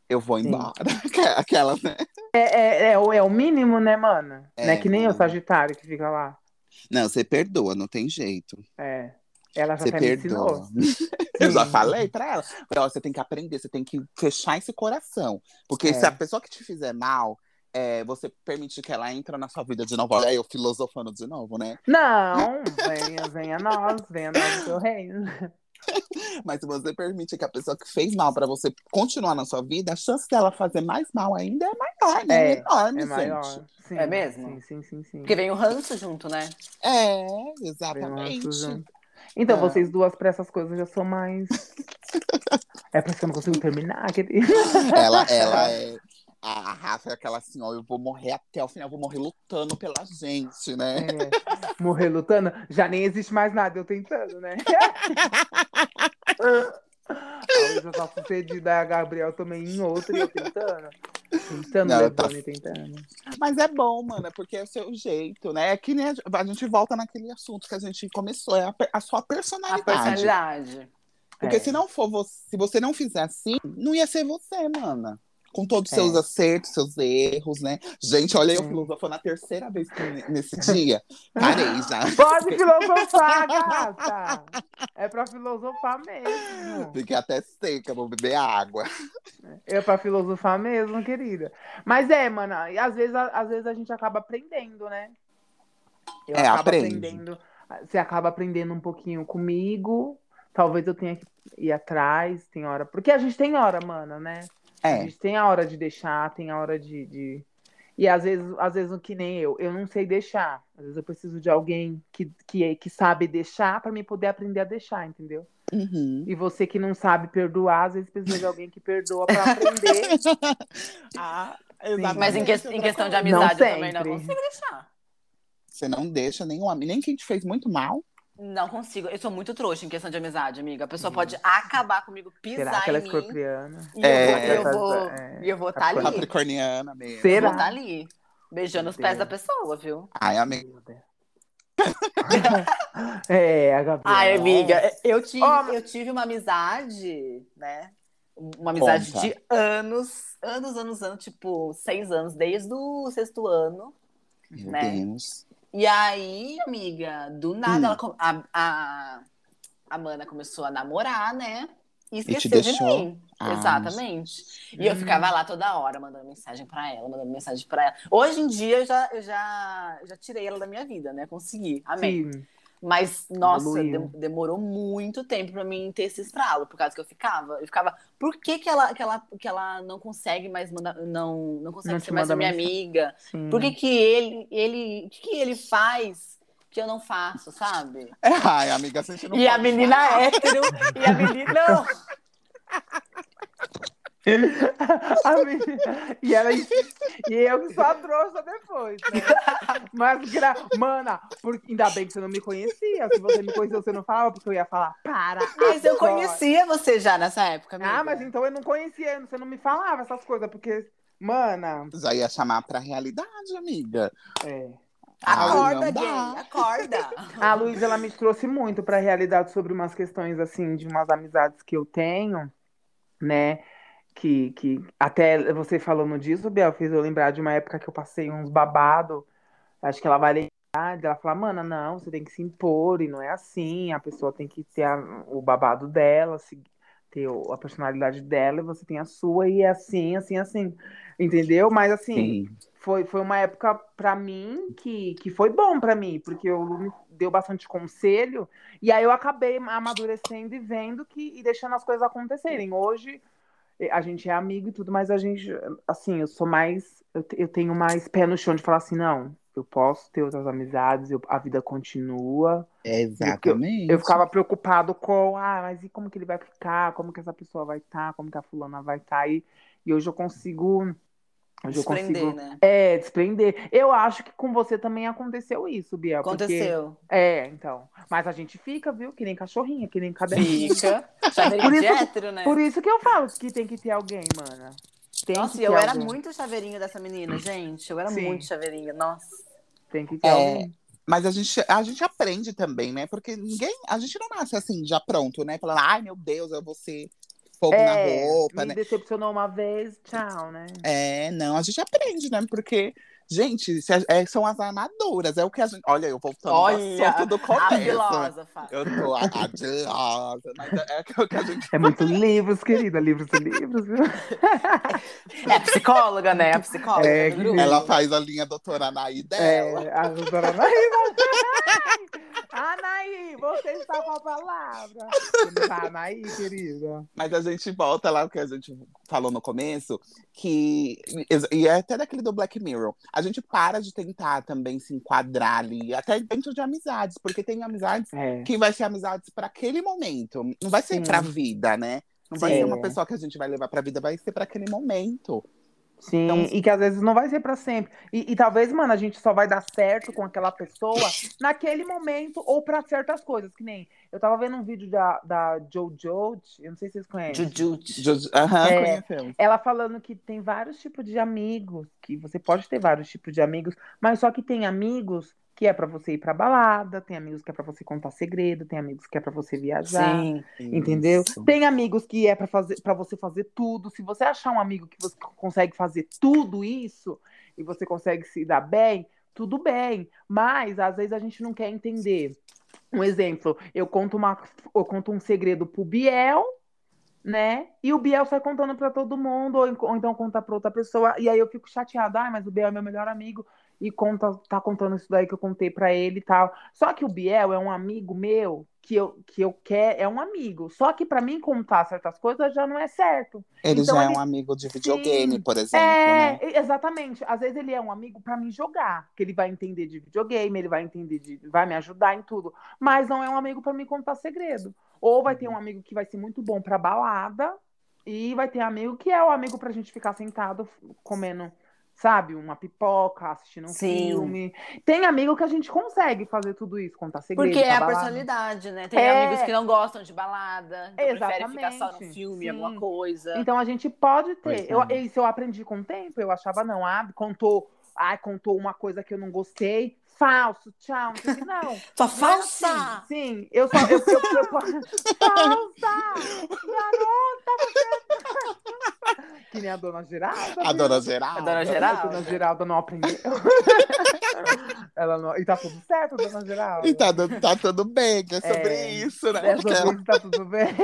eu vou embora. Aquela, né? É, é, é, o- é o mínimo, né, mano? É, não é que nem o mano. Sagitário que fica lá. Não, você perdoa, não tem jeito. É. Ela já Você até me ensinou. perdoa. Eu já falei pra ela. Falei, ó, você tem que aprender, você tem que fechar esse coração. Porque É. se a pessoa que te fizer mal, é, você permite que ela entre na sua vida de novo. Olha aí, eu filosofando de novo, né? Não, venha, venha nós, venha nós do seu reino. Mas se você permite que a pessoa que fez mal pra você continuar na sua vida, a chance dela fazer mais mal ainda é maior, né? É, É, enorme, É gente. maior. Sim, É mesmo? Sim, sim, sim, sim. Porque vem o ranço junto, né? É, Vem exatamente. Então, É. vocês duas pra essas coisas já são mais. É por isso que eu não consigo terminar. Aquele... Ela, ela é. A Rafa é aquela assim, ó, eu vou morrer até o final, eu vou morrer lutando pela gente, né? É, morrer lutando, já nem existe mais nada, eu tentando, né? A Luísa tá sucedida, a Gabriel também em outra e eu tentando. Tentando, Não, tá- e tentando. Mas é bom, mano, porque é o seu jeito, né? É que nem a, a gente volta naquele assunto que a gente começou, é a, per- a sua A personalidade. personalidade. Porque É. se não for você, se você não fizer assim, não ia ser você, mana. Com todos os É. seus acertos, seus erros, né? Gente, olha eu Sim. filosofando a terceira vez que- nesse dia. Parei já. Pode filosofar, gata! É pra filosofar mesmo. Fiquei até seca, vou beber água. É pra filosofar mesmo, querida. Mas é, mano, e às vezes, a- às vezes a gente acaba aprendendo, né? Eu É, aprende. aprendendo. Você acaba aprendendo um pouquinho comigo. Talvez eu tenha que ir atrás, tem hora. Porque a gente tem hora, mana, né? A É, gente tem a hora de deixar, tem a hora de. de... E às vezes, às vezes, que nem eu, eu não sei deixar. Às vezes eu preciso de alguém que, que, que sabe deixar para mim poder aprender a deixar, entendeu? uhum. E você que não sabe perdoar, às vezes precisa de alguém que perdoa para aprender. Ah, Mas em, que- em questão de Não amizade eu também não sempre. consigo deixar. Você não deixa nenhum amigo, nem quem te fez muito mal. Não consigo. Eu sou muito trouxa em questão de amizade, amiga. A pessoa pode acabar comigo, pisar Será que ela é em mim. escorpiana? E É. eu vou, eu vou, É. e eu vou estar ali. Capricorniana mesmo. Eu Será? vou estar ali. Beijando os pés da pessoa, viu? Ai, amiga. É, a Gabriela. Ai, amiga, eu tive, mas- eu tive uma amizade, né? Uma amizade Conta. de anos, anos, anos, anos, tipo, seis anos, desde o sexto ano. Meu Né? Deus. E aí, amiga, do nada, Hum. ela, a, a, a Mana começou a namorar, né? E esqueceu de deixou? mim. Ah, Exatamente. E eu Hum. ficava lá toda hora, mandando mensagem pra ela, mandando mensagem pra ela. Hoje em dia, eu já, eu já, já tirei ela da minha vida, né? Consegui. Amém. Sim. Mas, nossa, demorou muito tempo pra mim ter esse estralo, por causa que eu ficava. Eu ficava, por que, que, ela, que, ela, que ela não consegue mais mandar, não, não consegue Não ser mais a minha amiga? sim. Por que, que ele, ele, que, que ele faz que eu não faço, sabe? É, ai, amiga, gente não e a menina falar. hétero, e a menina. Não, A menina- E ela e eu que sou a trouxa depois, né? Mas, gra... mana, por... ainda bem que você não me conhecia. Se você me conhecia, você não falava, porque eu ia falar, para. mas eu agora. conhecia você já nessa época, amiga. Ah, mas então eu não conhecia, você não me falava essas coisas, porque, mana, Já ia chamar pra realidade, amiga. é. Acorda, gay, acorda. A Luísa, ela me trouxe muito pra realidade sobre umas questões, assim, de umas amizades que eu tenho, né? Que, que até você falando disso, Biel, fez eu lembrar de uma época que eu passei uns babado. Acho que ela vai lembrar. Ela fala, mana, não, você tem que se impor, e não é assim. A pessoa tem que ter a- o babado dela, se- ter a personalidade dela, e você tem a sua, e é assim, assim, assim. Entendeu? Mas assim foi, foi uma época pra mim que, que foi bom pra mim, porque Lu me deu bastante conselho, e aí eu acabei amadurecendo e vendo que e deixando as coisas acontecerem. Hoje a gente é amigo e tudo, mas a gente, assim, eu sou mais, eu, eu tenho mais pé no chão de falar assim, não, eu posso ter outras amizades, eu- a vida continua. Exatamente. Eu ficava preocupado com, ah, mas e como que ele vai ficar? Como que essa pessoa vai estar? Como que a fulana vai estar? E, e hoje eu consigo. Eu Desprender, consigo. né? É, desprender. Eu acho que com você também aconteceu isso, Biel. porque- Aconteceu. É, então. Mas a gente fica, viu? Que nem cachorrinha, que nem cadelinha. Fica. Chaveirinho Por de isso- hétero, né? Por isso que eu falo que tem que ter alguém, mana. Tem Nossa, que eu ter era alguém. muito chaveirinho dessa menina, gente. Eu era Sim. muito chaveirinho, nossa. Tem que ter É, alguém. Mas a gente, a gente aprende também, né? Porque ninguém, a gente não nasce assim, já pronto, né? Falando, ai meu Deus, eu vou ser fogo É, na roupa, me né? decepcionou uma vez, tchau, né? É, não, a gente aprende, né? Porque Gente, se a- é, são as armaduras. É o que a gente. Olha, eu voltando ao Olha, assunto do a começo. filósofa. Eu tô a, a filósofa, mas é, é o que a gente. É muito livros, querida. Livros e livros, viu? É psicóloga, né? A psicóloga É, grupo. Ela faz a linha doutora Anaí dela. É, a doutora Anaí. Anaí, você está com a palavra. Anaí, querida? Mas a gente volta lá o que a gente falou no começo, que e é até daquele do Black Mirror. A gente para de tentar também se enquadrar ali, até dentro de amizades, porque tem amizades É. que vai ser amizades para aquele momento, não vai ser Sim. pra vida, né? Não vai Sim. ser uma pessoa que a gente vai levar pra vida, vai ser para aquele momento. Sim, Então- e que às vezes não vai ser pra sempre. E, e talvez, mano, a gente só vai dar certo com aquela pessoa naquele momento ou pra certas coisas. Que nem eu tava vendo um vídeo da, da Jojo, eu não sei se vocês conhecem. Ju- Aham, É. conhecemos. Ela falando que tem vários tipos de amigos, que você pode ter vários tipos de amigos, mas só que tem amigos que é pra você ir pra balada, tem amigos que é pra você contar segredo, tem amigos que é pra você viajar. Sim. Entendeu? Isso. Tem amigos que é pra fazer para você fazer tudo. Se você achar um amigo que você consegue fazer tudo isso e você consegue se dar bem, tudo bem. Mas às vezes a gente não quer entender. Um exemplo, eu conto uma eu conto um segredo pro Biel, né? E o Biel sai contando pra todo mundo ou, ou então conta pra outra pessoa e aí eu fico chateada, ai, mas o Biel é meu melhor amigo e conta tá contando isso daí que eu contei pra ele e tal. Só que o Biel é um amigo meu que eu, que eu quero, é um amigo. Só que pra mim contar certas coisas já não é certo. Ele Então já é ele- um amigo de videogame, Sim. por exemplo, né? É, exatamente. Às vezes ele é um amigo pra mim jogar, que ele vai entender de videogame, ele vai entender de, vai me ajudar em tudo, mas não é um amigo pra me contar segredo. Ou vai ter um amigo que vai ser muito bom pra balada e vai ter amigo que é o amigo pra gente ficar sentado comendo, sabe, uma pipoca, assistindo um Sim. filme. Tem amigo que a gente consegue fazer tudo isso, contar segredo, Porque é a balada. personalidade, né? Tem É. amigos que não gostam de balada, então preferem ficar só no Exatamente. filme, Sim. alguma coisa. Então a gente pode ter. Eu, é. isso eu aprendi com o tempo, eu achava, não, ah, contou, ai, contou uma coisa que eu não gostei. Falso, tchau, não que, não. Não é falsa! assim. Sim, eu só. Eu, eu, eu, falsa! Garota, você. que nem a dona Geralda. A dona Geralda. A dona A Geralda. dona Geralda não aprendeu. Ela não... E tá tudo certo, dona Geralda? E tá, tá tudo bem, que é sobre É. isso, né? É sobre isso, tá tudo bem.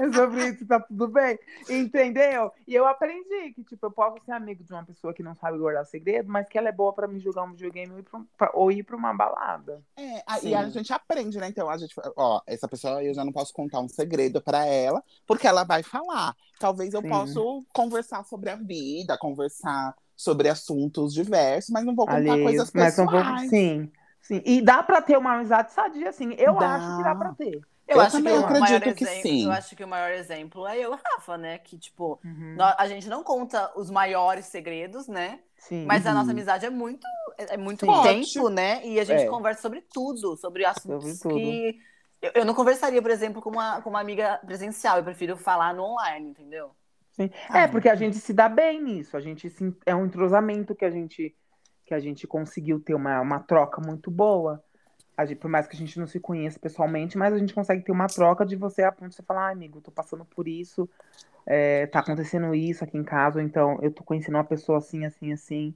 É sobre isso, tá tudo bem. Entendeu? E eu aprendi que, tipo, eu posso ser amigo de uma pessoa que não sabe guardar segredo, mas que ela é boa pra me jogar um videogame ou ir pra, um- ou ir pra uma balada. É, a- e a gente aprende, né? Então, a gente, ó, essa pessoa eu já não posso contar um segredo pra ela, porque ela vai falar. Talvez eu Sim. possa conversar sobre a vida, conversar sobre assuntos diversos, mas não vou contar Alheios, coisas mas pessoais. pouco- Sim, sim. E dá pra ter uma amizade sadia, sim. Eu Dá. acho que dá pra ter. Eu, Eu acho também que o maior acredito que exemplo, sim. Eu acho que o maior exemplo é eu e Rafa, né? Que, tipo, Uhum. nó- a gente não conta os maiores segredos, né? Sim. Mas a Uhum. nossa amizade é muito, é é muito Sim. tempo, né? E a gente É. conversa sobre tudo, sobre assuntos Sobre tudo. que. Eu, eu não conversaria, por exemplo, com uma, com uma amiga presencial. Eu prefiro falar no online, entendeu? Sim. Ah, É, porque a gente se dá bem nisso. A gente se- é um entrosamento que a gente que a gente conseguiu ter uma, uma troca muito boa. A gente, por mais que a gente não se conheça pessoalmente, mas a gente consegue ter uma troca de você a ponto de você falar, ah, amigo, tô passando por isso, é, tá acontecendo isso aqui em casa, ou então eu tô conhecendo uma pessoa assim, assim, assim.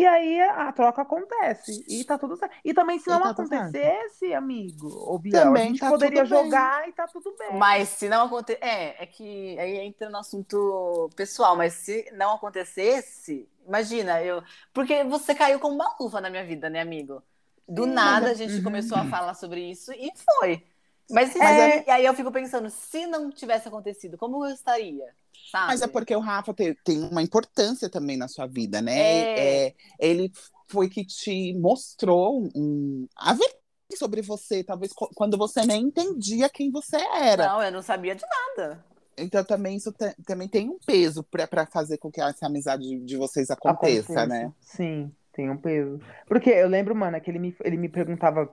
E aí a troca acontece. E tá tudo certo. E também, se não tá acontecesse, amigo, ou Biel, a Também gente tá poderia bem. jogar e tá tudo bem. Mas se não acontecer. É, é que aí entra no assunto pessoal, mas se não acontecesse, imagina, eu. Porque você caiu como uma luva na minha vida, né, amigo? Do Sim, nada mas a gente Uhum. começou a falar sobre isso e foi. Mas, Mas é- e aí eu fico pensando, se não tivesse acontecido, como eu estaria? Sabe? Mas é porque o Rafa te- tem uma importância também na sua vida, né? É. É, ele foi que te mostrou um, a verdade sobre você, talvez quando você nem entendia quem você era. Não, eu não sabia de nada. Então também isso te- também tem um peso para fazer com que essa amizade de, de vocês aconteça, Aconteça. né? Sim, tem um peso. Porque eu lembro, mano, que ele me, ele me perguntava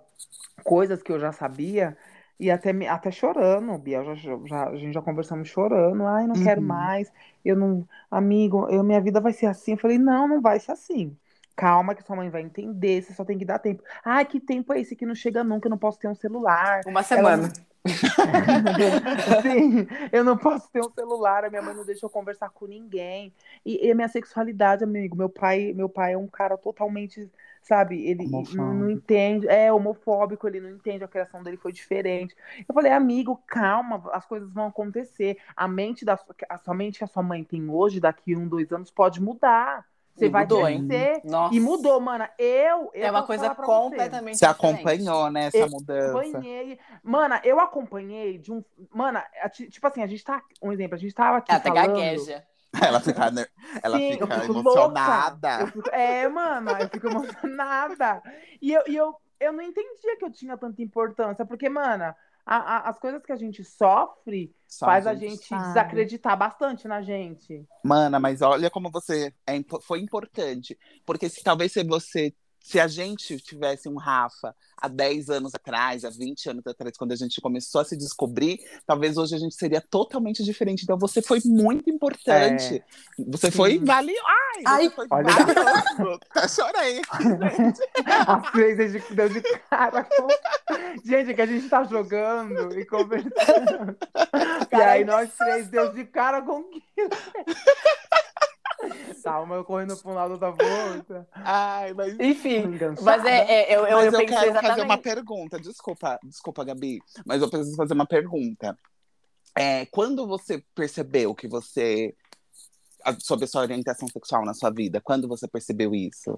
coisas que eu já sabia e até, me- até chorando, Biel, já, já, a gente já conversamos chorando. Ai, não quero Uhum. mais. Eu não. Amigo, eu, minha vida vai ser assim. Eu falei, não, não vai ser assim. Calma, que sua mãe vai entender, você só tem que dar tempo. Ai, que tempo é esse que não chega nunca? Eu não posso ter um celular. Uma semana. Sim, eu não posso ter um celular, a minha mãe não deixa eu conversar com ninguém. E, e a minha sexualidade, amigo, meu pai, meu pai é um cara totalmente, sabe, ele não, não entende, é homofóbico, ele não entende, a criação dele foi diferente. Eu falei, amigo, calma, as coisas vão acontecer. A mente da sua, a sua mente que a sua mãe tem hoje, daqui um, dois anos, pode mudar. Você E vai mudou, crescer. Nossa. E mudou, mana. Eu, eu É uma coisa você. completamente Você diferente. acompanhou, né, essa Eu mudança? acompanhei. Mana, eu acompanhei de um. Mana, tipo assim, a gente tá. Um exemplo, a gente tava aqui Ela até falando. gagueja. Ela fica, ela Sim, fica eu fico emocionada. louca. Eu fico- é, mano, eu fico emocionada. E eu, e eu, eu não entendia que eu tinha tanta importância, porque, mana, a- a- as coisas que a gente sofre Só faz a gente sabe. desacreditar bastante na gente. Mana, mas olha como você é, foi importante. Porque se talvez se você. Se a gente tivesse um Rafa há 10 anos atrás, há 20 anos atrás, quando a gente começou a se descobrir, talvez hoje a gente seria totalmente diferente. Então você foi muito importante. Você foi valioso. Ai, Ai, você foi olha. valioso. Até chorei. As três a gente deu de cara com. Gente, é que a gente tá jogando e conversando. e aí nós três deu de cara com o Tá, eu correndo pra um lado da outra. Ai, mas Enfim, Enganchada. mas é, é, eu, eu, Mas eu eu, quero fazer exatamente. uma pergunta. Desculpa, desculpa, Gabi. Mas eu preciso fazer uma pergunta. É, quando você percebeu que você. sobre a sua orientação sexual na sua vida, quando você percebeu isso?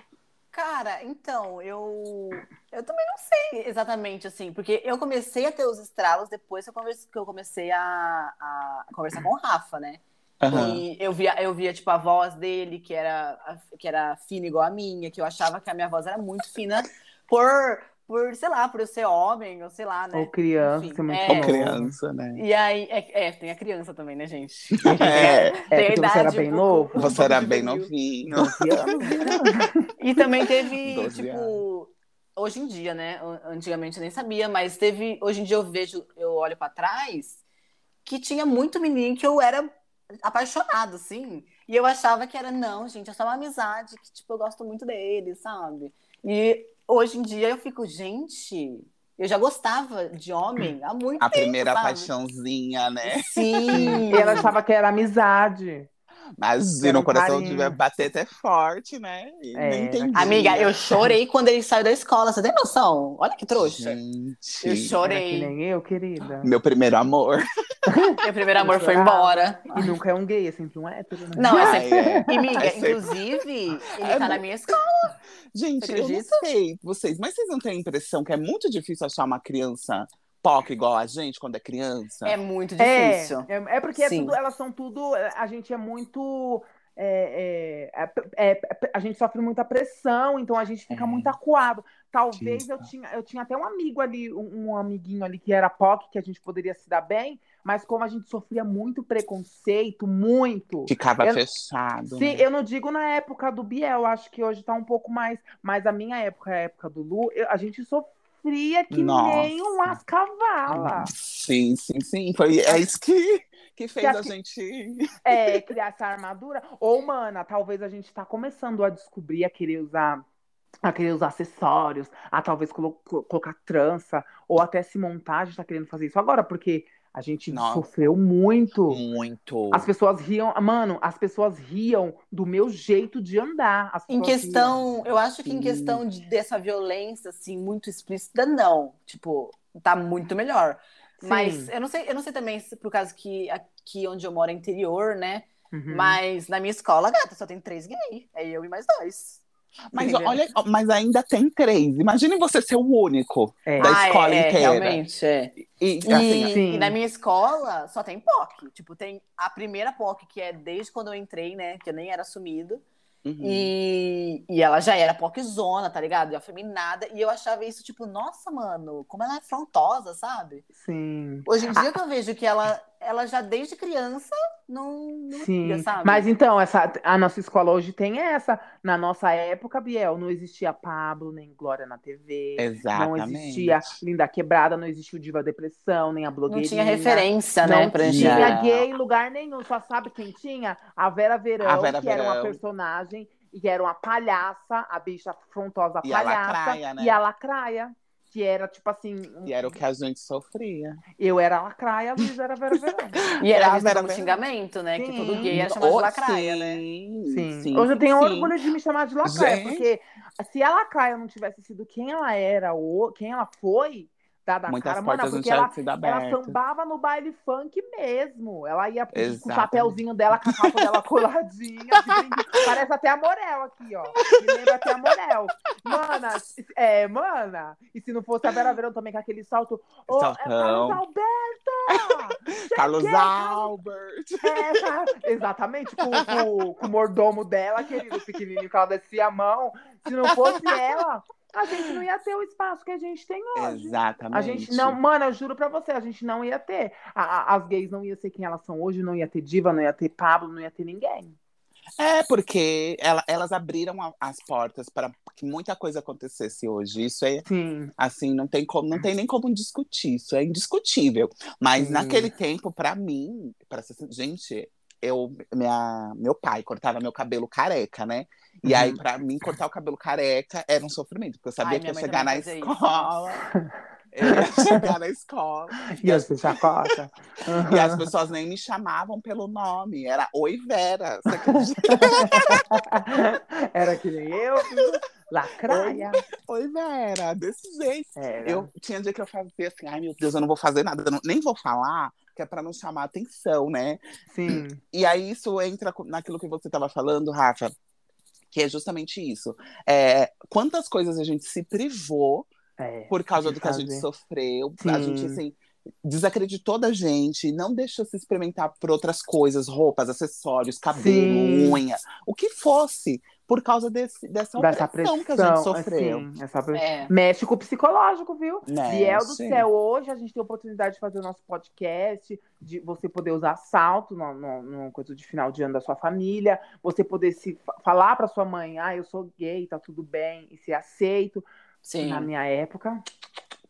Cara, então, eu eu também não sei exatamente assim, porque eu comecei a ter os estralos depois que eu, converse- que eu comecei a, a conversar com o Rafa, né? Aham. E eu via, eu via, tipo, a voz dele, que era, que era fina igual a minha, que eu achava que a minha voz era muito fina por, por sei lá, por eu ser homem, ou sei lá, né? Ou criança, Enfim, muito é. Ou criança, né? E aí, é, é, tem a criança também, né, gente? É, É, Tem a porque você era bem novo. pouco- você era bem novinho. 12 anos. E também teve, 12 tipo, hoje em dia, né? Antigamente eu nem sabia, mas teve. Hoje em dia eu vejo, eu olho pra trás, que tinha muito menino que eu era apaixonado, assim. E eu achava que era, não, gente, é só uma amizade, que, tipo, eu gosto muito dele, sabe? E hoje em dia eu fico, gente, eu já gostava de homem há muito A tempo, primeira sabe? paixãozinha, né? Sim. E ela achava que era amizade. Mas Era no coração carinho. devia bater até forte, né? E É, nem entendi. Amiga, eu chorei quando ele saiu da escola, você tem noção? Olha que trouxa. Gente, Eu Era que chorei. nem eu, querida. meu primeiro amor. Meu primeiro amor foi embora. E nunca é um gay, é sempre um hétero, né? Não, é Ai, sempre. é. E, amiga, É sempre. inclusive, ele É tá na minha escola. Gente, eu não sei vocês, mas vocês não têm a impressão que é muito difícil achar uma criança POC igual a gente quando é criança? É muito É, difícil. é, é porque é tudo, elas são tudo. A gente é muito. é, é, é, é, a gente sofre muita pressão, então a gente fica É. muito acuado. Talvez eu tinha, eu tinha até um amigo ali, um, um amiguinho ali que era POC, que a gente poderia se dar bem, mas como a gente sofria muito preconceito, muito. Ficava Eu- fechado. Sim, né? eu não digo na época do Biel, acho que hoje tá um pouco mais, mas a minha época, a época do Lu, eu- a gente sofria que Nossa. nem umas cavalas. Sim, sim, sim. Foi, é isso que, que fez acha a que- gente. É, criar essa armadura. Ou, mana, talvez a gente tá começando a descobrir, a querer usar, a querer usar acessórios, a talvez colo- co- colocar trança, ou até se montar, a gente tá querendo fazer isso agora, porque a gente Nossa. sofreu muito. Muito. As pessoas riam, mano, as pessoas riam do meu jeito de andar. As Em questão, eu acho que em Sim. questão de- dessa violência, assim, muito explícita, não. Tipo, tá muito melhor. Sim. Mas eu não sei, eu não sei também se por causa que aqui onde eu moro é interior, né? Uhum. Mas na minha escola, gata, só tem três gay. É eu e mais dois. Mas Entendeu? olha, mas ainda tem três. Imagine você ser o único É. da Ah, escola é, inteira. Realmente, é. E, E, assim, Sim. e na minha escola só tem POC. Tipo, tem a primeira POC, que é desde quando eu entrei, né? Que eu nem era assumido. uhum. E, e ela já era POCzona, tá ligado? E afeminada. E eu achava isso, tipo, nossa, mano, como ela é afrontosa, sabe? Sim. Hoje em dia que eu vejo que ela, ela já desde criança não, não Sim, liga, sabe? mas então, essa, a nossa escola hoje tem essa. Na nossa época, Biel, não existia Pablo, nem Glória na TV. Não Exatamente. existia Linda Quebrada, não existia o Diva Depressão, nem a não blogueirinha. tinha referência, Não né, pra gente. tinha Não. gay em lugar nenhum. Só sabe quem tinha? A Vera Verão, A Vera que era uma Verão. personagem, e que era uma palhaça, a bicha afrontosa E a palhaça. lacraia, né? E a lacraia. Que era tipo assim. E era o que a gente sofria. Eu era lacraia, a Luísa era Vera Verão. E era Era Vera Verão. xingamento, né? Que Sim. todo gay ia chamar de Oh, lacraia, né? sim, Sim. sim, Hoje eu tenho sim. orgulho de me chamar de lacraia, Gente. porque se a lacraia não tivesse sido quem ela era, ou quem ela foi, dada a Muitas cara, portas mana, não porque ela, sido ela sambava no baile funk mesmo. Ela ia com o chapéuzinho dela, com a calça dela coladinha. brinquedo. Parece até a Morel aqui, ó. Me lembra até a Morel. Mana, é, mana. E se não fosse a Vera Verão também com aquele salto. Ô, é. Carlos Alberto! Carlos Albert. Exatamente, com, com- com o mordomo dela, querido, pequenininho, que ela descia a mão. Se não fosse ela, a gente não ia ter o espaço que a gente tem hoje. Exatamente. A gente não, mano, eu juro pra você, a gente não ia ter. A- a- as gays não iam ser quem elas são hoje, não ia ter diva, não ia ter Pablo, não ia ter ninguém. É, porque ela- elas abriram a- as portas para que muita coisa acontecesse hoje. Isso é, Sim. assim, não tem, como, não tem nem como discutir. Isso é indiscutível. Mas Sim. naquele tempo, para mim, para gente, eu, minha, meu pai cortava meu cabelo careca, né? E aí, Uhum. para mim, cortar o cabelo careca era um sofrimento, porque eu sabia Ai, que ia chegar na escola. Eu ia chegar na escola. E as chacota. E as pessoas nem me chamavam pelo nome. Era Oi Vera. Era que nem eu, lacraia. Oi Vera, desse jeito. Era. Eu tinha dia que eu fazia assim, ai meu Deus, eu não vou fazer nada, não- nem vou falar, que é para não chamar atenção, né? Sim. E aí isso entra naquilo que você estava falando, Rafa, que é justamente isso. É, quantas coisas a gente se privou É, por causa do que a gente fazer. sofreu, a Sim. gente assim desacreditou da gente, não deixou se experimentar por outras coisas, roupas, acessórios, cabelo, Sim. unha, o que fosse, por causa desse, dessa Dessa opressão pressão, que a gente sofreu. assim, essa pre- É. Mexe com o psicológico, viu? Né? Biel do céu, hoje a gente tem a oportunidade de fazer o nosso podcast, de você poder usar salto no, no, no coisa de final de ano da sua família, você poder se fa- falar para sua mãe, ah, eu sou gay, tá tudo bem, e ser aceito. Sim. Na minha época.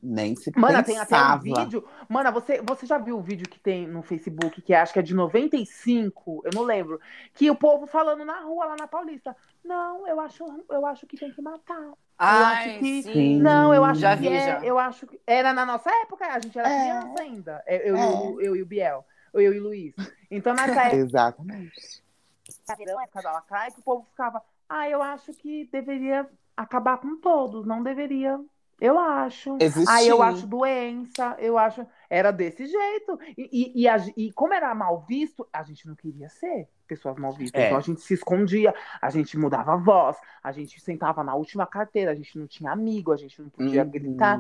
Nem se Mana, tem até um pensava. vídeo. Mana, você, você já viu o vídeo que tem no Facebook, que acho que é de 95, eu não lembro, que o povo falando na rua, lá na Paulista. Não, eu acho, eu acho que tem que matar. Ai, acho que- sim. Não, eu acho Já que vi, é, já. eu acho que era na nossa época, a gente era É. criança ainda. Eu, eu, É. eu, eu e o Biel, eu, eu e o Luiz. Então nessa época, Exatamente. na época da lacraia, que o povo ficava, ah, eu acho que deveria acabar com todos, não deveria. Eu acho. Existir. Ah, eu acho doença, eu acho. Era desse jeito. E, e, e, a- e como era mal visto, a gente não queria ser pessoas mal vistas. É. Então a gente se escondia, a gente mudava a voz, a gente sentava na última carteira, a gente não tinha amigo, a gente não podia Uhum. gritar.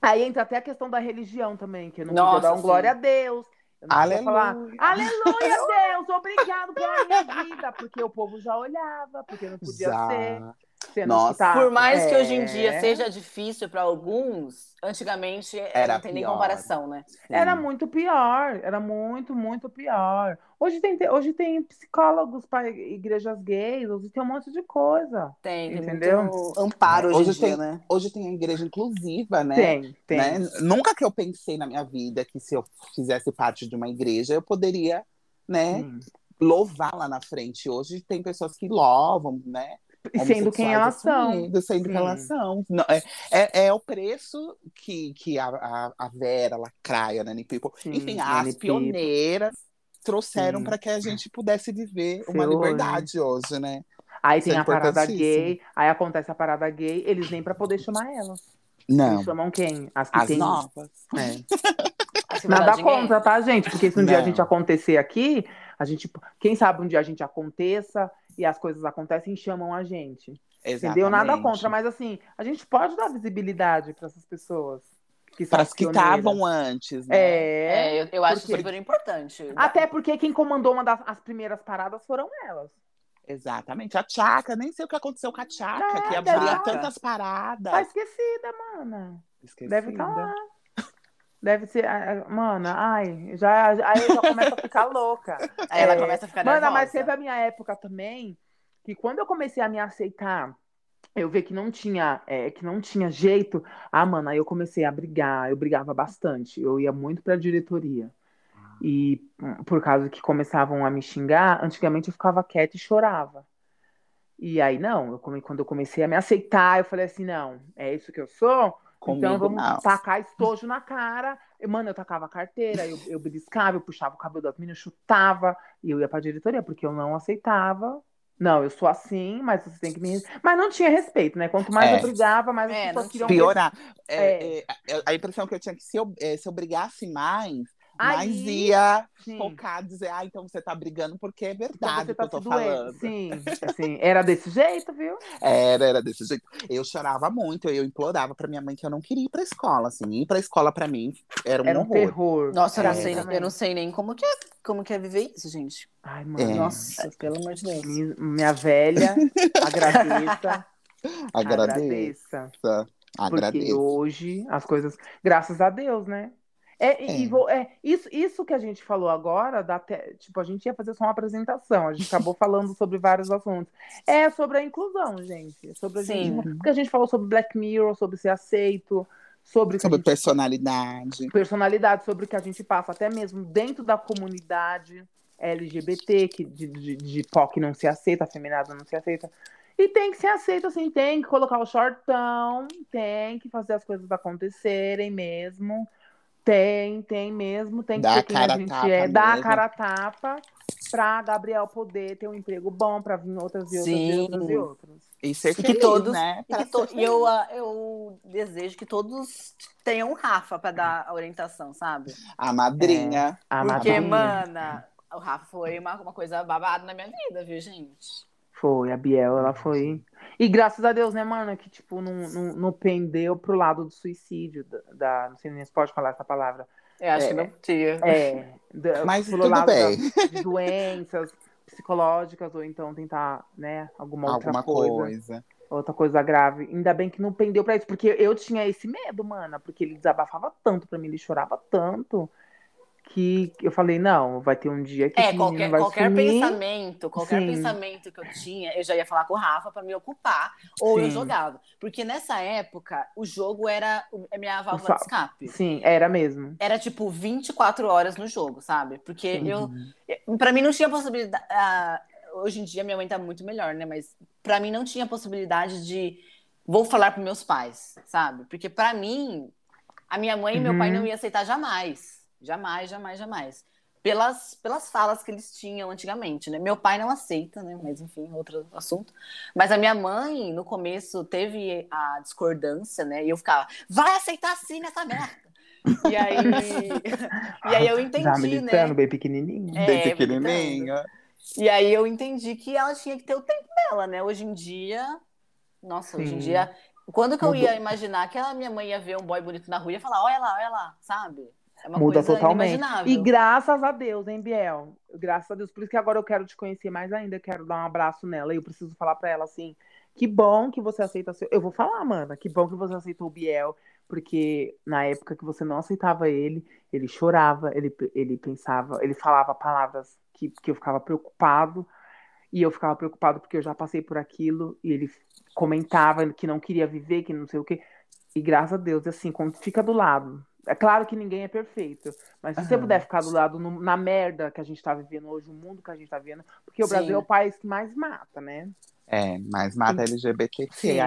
Aí entra até a questão da religião também, que eu não Nossa, podia dar um sim. glória a Deus. Eu não podia falar, Aleluia. aleluia, Deus, obrigado pela minha vida, porque o povo já olhava, porque não podia Já. ser. Sendo Nossa. que tá- Por mais que é, hoje em dia seja difícil para alguns, antigamente é, Era não tem nem pior. comparação, né? Sim. Era muito pior, era muito, muito pior. Hoje tem, hoje tem psicólogos para igrejas gays, hoje tem um monte de coisa. Tem, tem Entendeu? muito amparo hoje, Hoje em dia, tem- né? Hoje tem a igreja inclusiva, né? Tem, tem. né? Nunca que eu pensei na minha vida que se eu fizesse parte de uma igreja, eu poderia, né, Sim. louvar lá na frente. Hoje tem pessoas que louvam, né? E sendo quem elas são. Sendo Sim. quem elas são. Não, é, é, é o preço que, que a, a, a Vera, a Lacraia, Nani People, Sim, enfim, as People. pioneiras trouxeram para que a gente pudesse viver Ser uma liberdade hoje, né? Aí Isso tem é a parada gay, aí acontece a parada gay, eles nem pra poder chamar elas. Não, Eles chamam quem? As que as tem. novas. É. Nada contra, tá, gente? Porque se um dia a Não. gente acontecer aqui, a gente, quem sabe um dia a gente aconteça e as coisas acontecem e chamam a gente. Entendeu? Nada Exatamente. contra, mas assim, a gente pode dar visibilidade para essas pessoas. Que são Para as que estavam antes, né? É. É, eu, eu acho Porque- super importante. Até porque quem comandou uma das as primeiras paradas foram elas. Exatamente. A Tchaca, nem sei o que aconteceu com a Tchaca, É, que abria tantas paradas. Tá esquecida, mana. Esquecida. Deve estar lá. Deve ser. Mana, ai, já, aí eu já começo a ficar louca. Aí ela É, começa a ficar Mana, nervosa. mas teve a minha época também, que quando eu comecei a me aceitar, eu vi que não tinha, é, que não tinha jeito. Ah, mano, aí eu comecei a brigar, eu brigava bastante. Eu ia muito pra diretoria. E por causa que começavam a me xingar, antigamente eu ficava quieta e chorava. E aí, não, eu quando eu comecei a me aceitar, eu falei assim, não, é isso que eu sou, Comigo, então vamos não. tacar estojo na cara. Mano, eu tacava a carteira, eu, eu beliscava, eu puxava o cabelo das meninas, chutava, e eu ia pra diretoria, porque eu não aceitava. Não, eu sou assim, mas você tem que me. Mas não tinha respeito, né? Quanto mais É. eu brigava, mais as É, pessoas não queriam. Piorar. É, É. é, é, a impressão que eu tinha é que se eu, é, se eu brigasse mais, Aí, mais ia sim. focar, dizer, ah, então você tá brigando porque é Então verdade você o que eu tá tô falando. Sim, assim, era desse jeito, viu? Era, era desse jeito. Eu chorava muito, eu implorava pra minha mãe que eu não queria ir pra escola, assim. Ir pra escola pra mim era um Era um horror. terror. Nossa, eu não, É, sei, eu não sei nem como que, é, como que é viver isso, gente. Ai, mano. É. Nossa, pelo amor de Deus. Minha, minha velha, agradeça. Agradeça, Porque agradeço. hoje as coisas, graças a Deus, né? É, e- É. é, isso, isso que a gente falou agora, dá até, tipo, a gente ia fazer só uma apresentação, a gente acabou falando sobre vários assuntos. É sobre a inclusão, gente. É sobre a Sim. gente. Porque a gente falou sobre Black Mirror, sobre ser aceito, sobre, Sobre gente- personalidade. personalidade, sobre o que a gente passa, até mesmo dentro da comunidade LGBT, que de, de, de POC não se aceita, afeminado não se aceita. E tem que ser aceito, assim, tem que colocar o shortão, tem que fazer as coisas acontecerem mesmo. Tem, tem mesmo, tem que ser a quem a cara a gente tapa é, dar a cara a tapa pra Gabriel poder ter um emprego bom, pra vir outras e outras e Sim. outras e outras. E ser E que todos- né? E, to- eu, ah, eu desejo que todos tenham um Rafa pra dar a orientação, sabe? A madrinha. A Porque, madrinha. mana, o Rafa foi uma, uma coisa babada na minha vida, viu, gente? Foi, a Biel, ela foi. E graças a Deus, né, mano, que, tipo, não, não, não pendeu pro lado do suicídio, da, da- não sei nem se pode falar essa palavra. Eu acho É. que não tinha. É, da- Mas tudo lado bem. da- de doenças psicológicas, ou então tentar, né, alguma outra Alguma coisa, coisa. outra coisa grave. Ainda bem que não pendeu pra isso, porque eu tinha esse medo, mana, porque ele desabafava tanto pra mim, ele chorava tanto, que eu falei, não, vai ter um dia que É, qualquer, vai qualquer sumir. pensamento, qualquer Sim. pensamento que eu tinha, eu já ia falar com o Rafa pra me ocupar, ou eu Sim. jogava. Porque nessa época, o jogo era a minha válvula de escape. Sim, era mesmo. Era tipo 24 horas no jogo, sabe? Porque eu. Pra mim não tinha possibilidade. ah, hoje em dia minha mãe tá muito melhor, né? Mas pra mim não tinha possibilidade de. Vou falar pros meus pais, sabe? Porque pra mim, a minha mãe e meu pai Uhum. não ia aceitar jamais. Jamais, jamais, jamais. Pelas, pelas falas que eles tinham antigamente, né? Meu pai não aceita, né? Mas enfim, outro assunto. Mas a minha mãe, no começo, teve a discordância, né? E eu ficava, vai aceitar sim nessa merda. E aí, e aí eu Já entendi, militando, né? bem pequenininho. É, Bem pequenininho. E aí eu entendi que ela tinha que ter o tempo dela, né? Hoje em dia, nossa, hoje em Sim. dia, quando que eu Mudou. ia imaginar que a minha mãe ia ver um boy bonito na rua e ia falar, olha lá, olha lá, sabe? É uma Muda coisa totalmente. E graças a Deus, hein, Biel? Graças a Deus. Por isso que agora eu quero te conhecer mais ainda. Quero dar um abraço nela. E eu preciso falar pra ela assim: que bom que você aceita seu. Eu vou falar, mana. Que bom que você aceitou o Biel. Porque na época que você não aceitava ele, ele chorava, ele, ele pensava, ele falava palavras que, que eu ficava preocupado. E eu ficava preocupado porque eu já passei por aquilo. E ele comentava que não queria viver, que não sei o quê. E graças a Deus, assim, quando fica do lado. É claro que ninguém é perfeito, mas se você puder ficar do lado no- na merda que a gente tá vivendo hoje, o mundo que a gente tá vivendo, porque o Sim. Brasil é o país que mais mata, né? É, mas mata LGBTQ. Sim.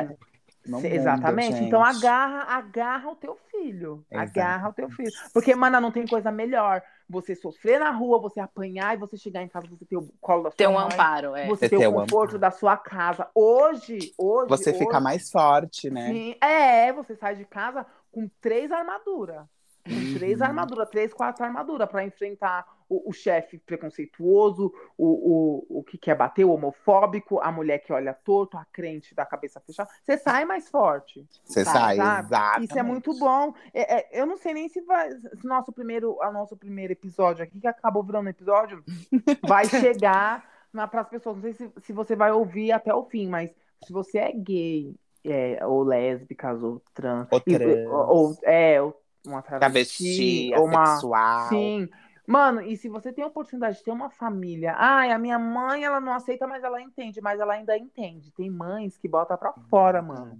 mundo, Exatamente. gente. Então agarra, agarra o teu filho. Exato. Agarra o teu filho. Porque, mana, não tem coisa melhor. Você sofrer na rua, você apanhar e você chegar em casa, você ter o colo da sua Ter um mãe, amparo, é. Você ter ter o o conforto amparo. da sua casa. Hoje, hoje. Você hoje, fica mais forte, né? Sim, é, você sai de casa com três armaduras. Com três Uhum. armaduras, três, quatro armaduras para enfrentar o, o chefe preconceituoso, o, o, o que quer bater, o homofóbico, a mulher que olha torto, a crente da cabeça fechada. Você sai mais forte. Você Tá, sai, sabe? exatamente. Isso é muito bom. É, é, eu não sei nem se vai. Se nosso primeiro, o nosso primeiro episódio aqui, que acabou virando episódio, vai chegar para as pessoas. Não sei se, se você vai ouvir até o fim, mas se você é gay, é, ou lésbicas, ou trans, Ou e- trans. ou, ou- é, uma Travesti, travesti, ou uma. assexual. Sim. Mano, e se você tem a oportunidade de ter uma família, ai, a minha mãe, ela não aceita, mas ela entende, mas ela ainda entende. Tem mães que botam pra fora, mano.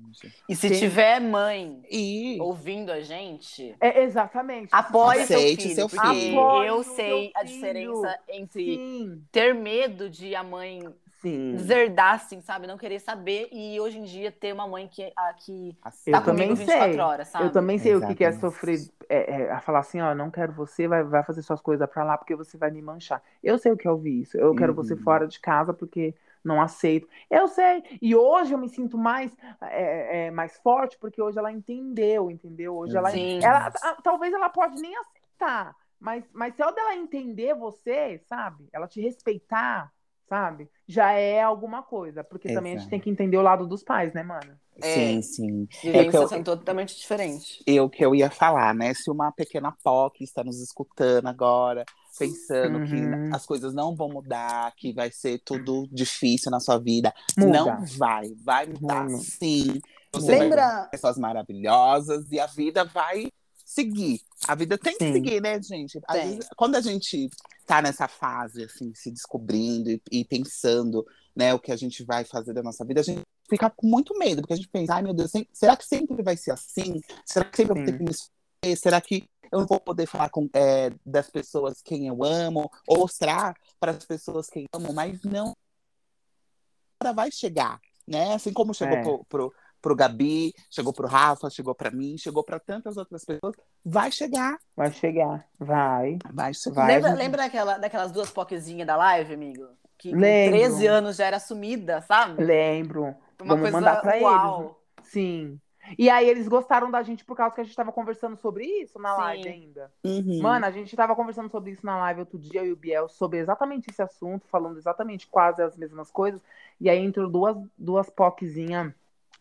E se Tem- tiver mãe E ouvindo a gente, É, exatamente. apoie seu Aceite filho, seu filho. Apoie eu sei seu a diferença entre Sim, ter medo de a mãe Sim. deserdar, assim, sabe? Não querer saber. E hoje em dia ter uma mãe que, a, que Assim, tá Eu também comigo 24 sei. horas, sabe? Eu também sei o que é Exatamente. sofrer, é, é, a falar assim, ó, não quero você, vai, vai fazer suas coisas pra lá porque você vai me manchar. Eu sei o que é ouvir isso. Eu quero você Uhum. fora de casa porque não aceito. Eu sei. E hoje eu me sinto mais, é, é, mais forte porque hoje ela entendeu, entendeu? Hoje ela, Sim. ela, a- talvez ela pode nem aceitar, mas, mas se ela dela entender você, sabe? Ela te respeitar, sabe? Já é alguma coisa, porque também a gente Exato. tem que entender o lado dos pais, né, mano? Sim, sim. Vivências É eu- são totalmente diferentes. eu que eu ia falar, né? Se uma pequena POC está nos escutando agora, pensando Uhum. que as coisas não vão mudar, que vai ser tudo difícil na sua vida, Muda. não vai, vai mudar Muda. sim. Você vai Lembra? ver pessoas maravilhosas e a vida vai seguir. A vida tem que Sim. seguir, né, gente? Às Tem. vezes, quando a gente tá nessa fase, assim, se descobrindo e, e pensando, né, o que a gente vai fazer da nossa vida, a gente fica com muito medo, porque a gente pensa, ai meu Deus, será que sempre vai ser assim? Será que sempre eu vou ter Sim. que me escolher? Será que eu não vou poder falar com, é, das pessoas quem eu amo? Ou será para as pessoas quem eu amo? Mas não. A hora vai chegar, né? Assim como chegou É. pro, pro, pro Gabi, chegou pro Rafa, chegou para mim, chegou para tantas outras pessoas, vai chegar, Vai chegar, vai. vai chegar. Lembra lembra daquela, daquelas duas poquezinhas da live, amigo? Que com Lembro. 13 anos já era sumida, sabe? Lembro. Uma Vamos coisa mandar pra uau. eles. Sim. E aí eles gostaram da gente por causa que a gente tava conversando sobre isso na Sim. live ainda. Uhum. Mano, a gente tava conversando sobre isso na live outro dia, eu e o Biel, sobre exatamente esse assunto, falando exatamente quase as mesmas coisas. E aí entrou duas, duas POCzinhas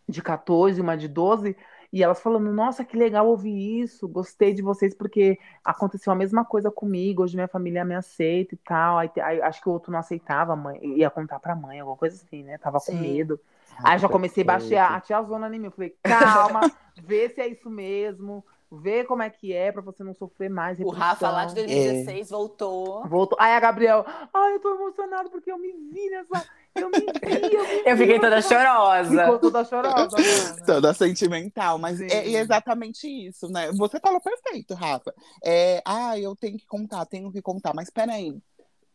de 14, uma de 12, e elas falando, nossa, que legal ouvir isso, gostei de vocês, porque aconteceu a mesma coisa comigo, hoje minha família me aceita e tal. Aí, aí acho que o outro não aceitava, a mãe, ia contar pra mãe, alguma coisa assim, né? Tava com Sim. medo. Ai, Aí já comecei a perfeito. baixar a tiazona em mim. Eu falei, calma, vê se é isso mesmo, vê como é que é pra você não sofrer mais. O Rafa lá de repressão. 2016 voltou. Voltou. Aí a Gabriel, ai, eu tô emocionado porque eu me vi nessa. Eu me vi, eu me Eu fiquei vi toda chorosa. Ficou toda chorosa, mano. Toda sentimental, mas Sim. é, é exatamente isso, né? Você falou perfeito, Rafa. É, ah, eu tenho que contar, tenho que contar, mas peraí.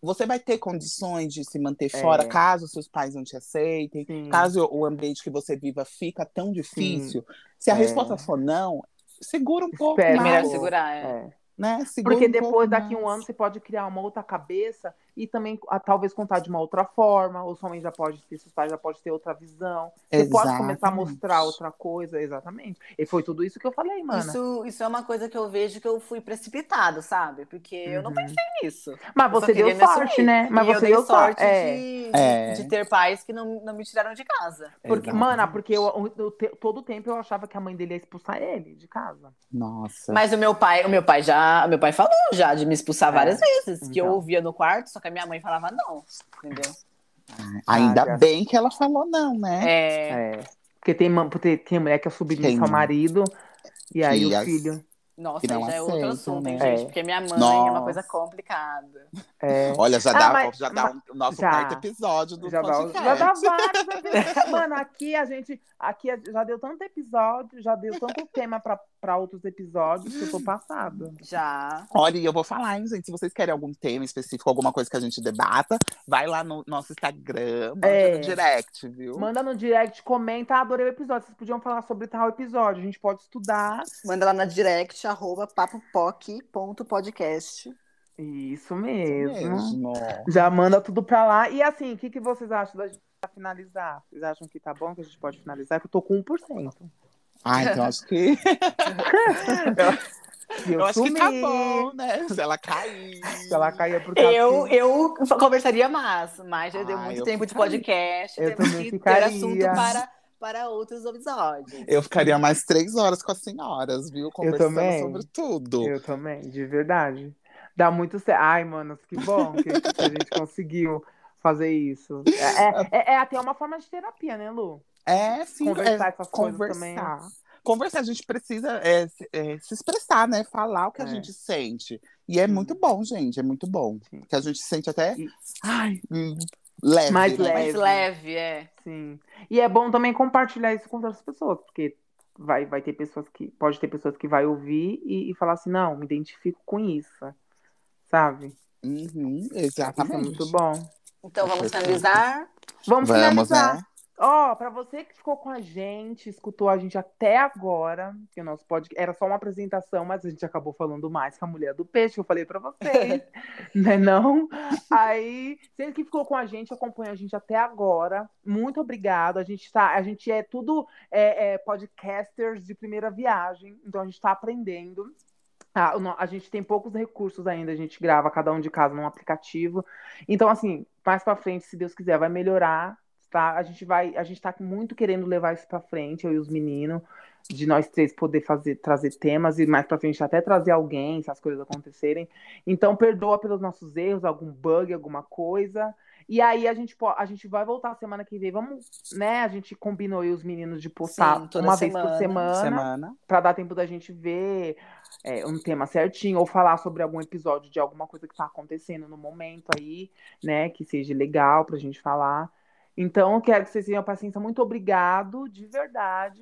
Você vai ter condições de se manter É. fora caso seus pais não te aceitem, Sim. caso o ambiente que você viva fica tão difícil. Se a É. resposta for não, segura um pouco Espera. mais, Melhor segurar, é. É. né? Porque um depois, daqui um mais. ano, você pode criar uma outra cabeça e também, ah, talvez, contar de uma outra forma. Ou sua mãe já pode ter, seus pais já pode ter outra visão. Você pode começar a Exatamente. mostrar outra coisa, exatamente. E foi tudo isso que eu falei, mano. Isso, isso é uma coisa que eu vejo que eu fui precipitado, sabe? Porque eu não Uhum. pensei nisso. Mas você deu sorte, né? Mas E eu você dei deu sorte É. de, É. de ter pais que não, não me tiraram de casa. Porque, Exatamente. mano, porque eu, eu- eu todo o tempo eu achava que a mãe dele ia expulsar ele de casa. Nossa. Mas o meu pai, o meu pai já, o meu pai falou já de me expulsar É. várias vezes, que eu Então. ouvia no quarto, só que a minha mãe falava não, entendeu? Ainda Ah, bem que ela falou não, né? É, É. Porque tem, porque tem mulher que é submissa Tem. ao marido, e aí Que o as- filho. Nossa, Que não já é outro assunto, hein, né? gente? É. Porque minha mãe é Nossa. uma coisa complicada. É, Olha, já Ah, dá, mas- já dá o nosso já. quarto episódio do já, dá, podcast. já dá vários episódios. Mano, aqui a gente. Aqui já deu tanto episódio, já deu tanto tema pra, pra outros episódios que eu tô passada. Já. Olha, e eu vou falar, hein, gente. Se vocês querem algum tema específico, alguma coisa que a gente debata, vai lá no nosso Instagram, manda É. no direct, viu? Manda no direct, comenta, "Ah, adorei o episódio. Vocês podiam falar sobre tal episódio. A gente pode estudar. Manda lá na direct, arroba papopoc.podcast. Isso mesmo. Mesmo. Já manda tudo pra lá. E assim, o que, que vocês acham da gente pra finalizar? Vocês acham que tá bom que a gente pode finalizar? Que eu tô com 1%. Ah, então acho que. E eu acho que tá bom, né? Se ela cair. Se ela caía por causa Eu, eu conversaria mais, mas já deu Ah, muito eu tempo de ficaria. podcast. Eu temos também que ter ficaria. assunto para, para outros episódios. Eu ficaria mais três horas com as senhoras, viu? Conversando também. sobre tudo. Eu também, de verdade. Dá muito certo. Ai, mano, que bom que, que a gente conseguiu fazer isso. É, é- é- é até uma forma de terapia, né, Lu? É, sim. Conversar é, essas coisas também. conversar. Conversar, a gente precisa é, se, é, se expressar, né? Falar o que a É. gente sente. E é Sim. muito bom, gente. É muito bom. Sim. Que a gente sente até. E- Ai, hum, leve. Mais né? Mais Leve. leve, é. Sim. E é bom também compartilhar isso com outras pessoas, porque vai, vai ter pessoas que. Pode ter pessoas que vai ouvir e, e falar assim, não, me identifico com isso. Sabe? Uhum, Isso é exatamente. muito bom. Então vamos finalizar. Vamos, Vamos, finalizar. né? Ó, pra você que ficou com a gente, escutou a gente até agora, que o nosso podcast era só uma apresentação, mas a gente acabou falando mais com a mulher do peixe, que eu falei pra vocês, né não? Aí, você que ficou com a gente, acompanha a gente até agora, muito obrigado. A gente tá, a gente é tudo é, é, podcasters de primeira viagem, então a gente tá aprendendo. Ah, o no- a gente tem poucos recursos ainda, a gente grava cada um de casa num aplicativo. Então, assim, mais pra frente, se Deus quiser, vai melhorar, tá? A gente vai, a gente tá muito querendo levar isso pra frente, eu e os meninos, de nós três poder fazer, trazer temas e mais pra frente até trazer alguém, se as coisas acontecerem. Então, perdoa pelos nossos erros, algum bug, alguma coisa. E aí a gente, a gente vai voltar semana que vem. Vamos, né? A gente combinou aí os meninos de postar Sim, uma vez por semana. semana Semana. para dar tempo da gente ver é, um tema certinho ou falar sobre algum episódio de alguma coisa que está acontecendo no momento aí, né? Que seja legal pra gente falar. Então, quero que vocês tenham paciência. Muito obrigado, de verdade.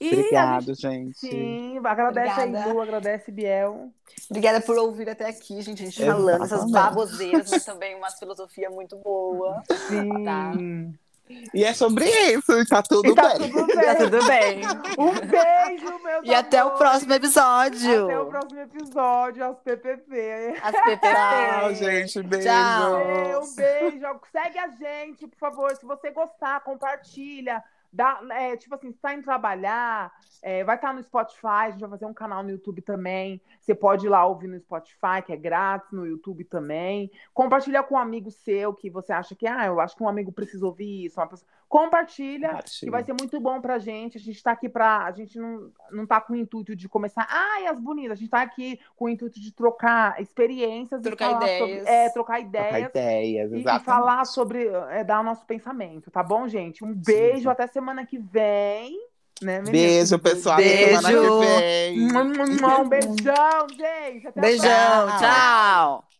E a Obrigado, gente- gente. Sim, agradece Obrigada. aí, Lu, agradece, Biel. Obrigada por ouvir até aqui, gente. A gente falando essas baboseiras, mas também uma filosofia muito boa. Sim. Tá. E é sobre isso, e tá tudo E tá bem. tudo Tá bem. tudo bem. Um beijo, meus E até o próximo episódio. Até o próximo episódio, aos PPP. As PPP. Tchau, gente. Beijo. Tchau. Um beijo. Segue a gente, por favor. Se você gostar, compartilha. Dá, é, tipo assim, está indo trabalhar, é, vai estar no Spotify, a gente vai fazer um canal no YouTube também. Você pode ir lá ouvir no Spotify, que é grátis, no YouTube também. Compartilha com um amigo seu que você acha que, ah, eu acho que um amigo precisa ouvir isso. Pessoa... Compartilha, que vai ser muito bom pra gente. A gente tá aqui pra. A gente não, não tá com o intuito de começar. Ai, as bonitas. A gente tá aqui com o intuito de trocar experiências Trocar e falar ideias. Sobre, é, trocar Trocar ideias. ideias, E, e falar sobre, é, dar o nosso pensamento, tá bom, gente? Um beijo, até semana que vem. Né? Beijo, pessoal. Até Beijo. Semana que vem. Um beijão, gente. Até a Beijão, tchau.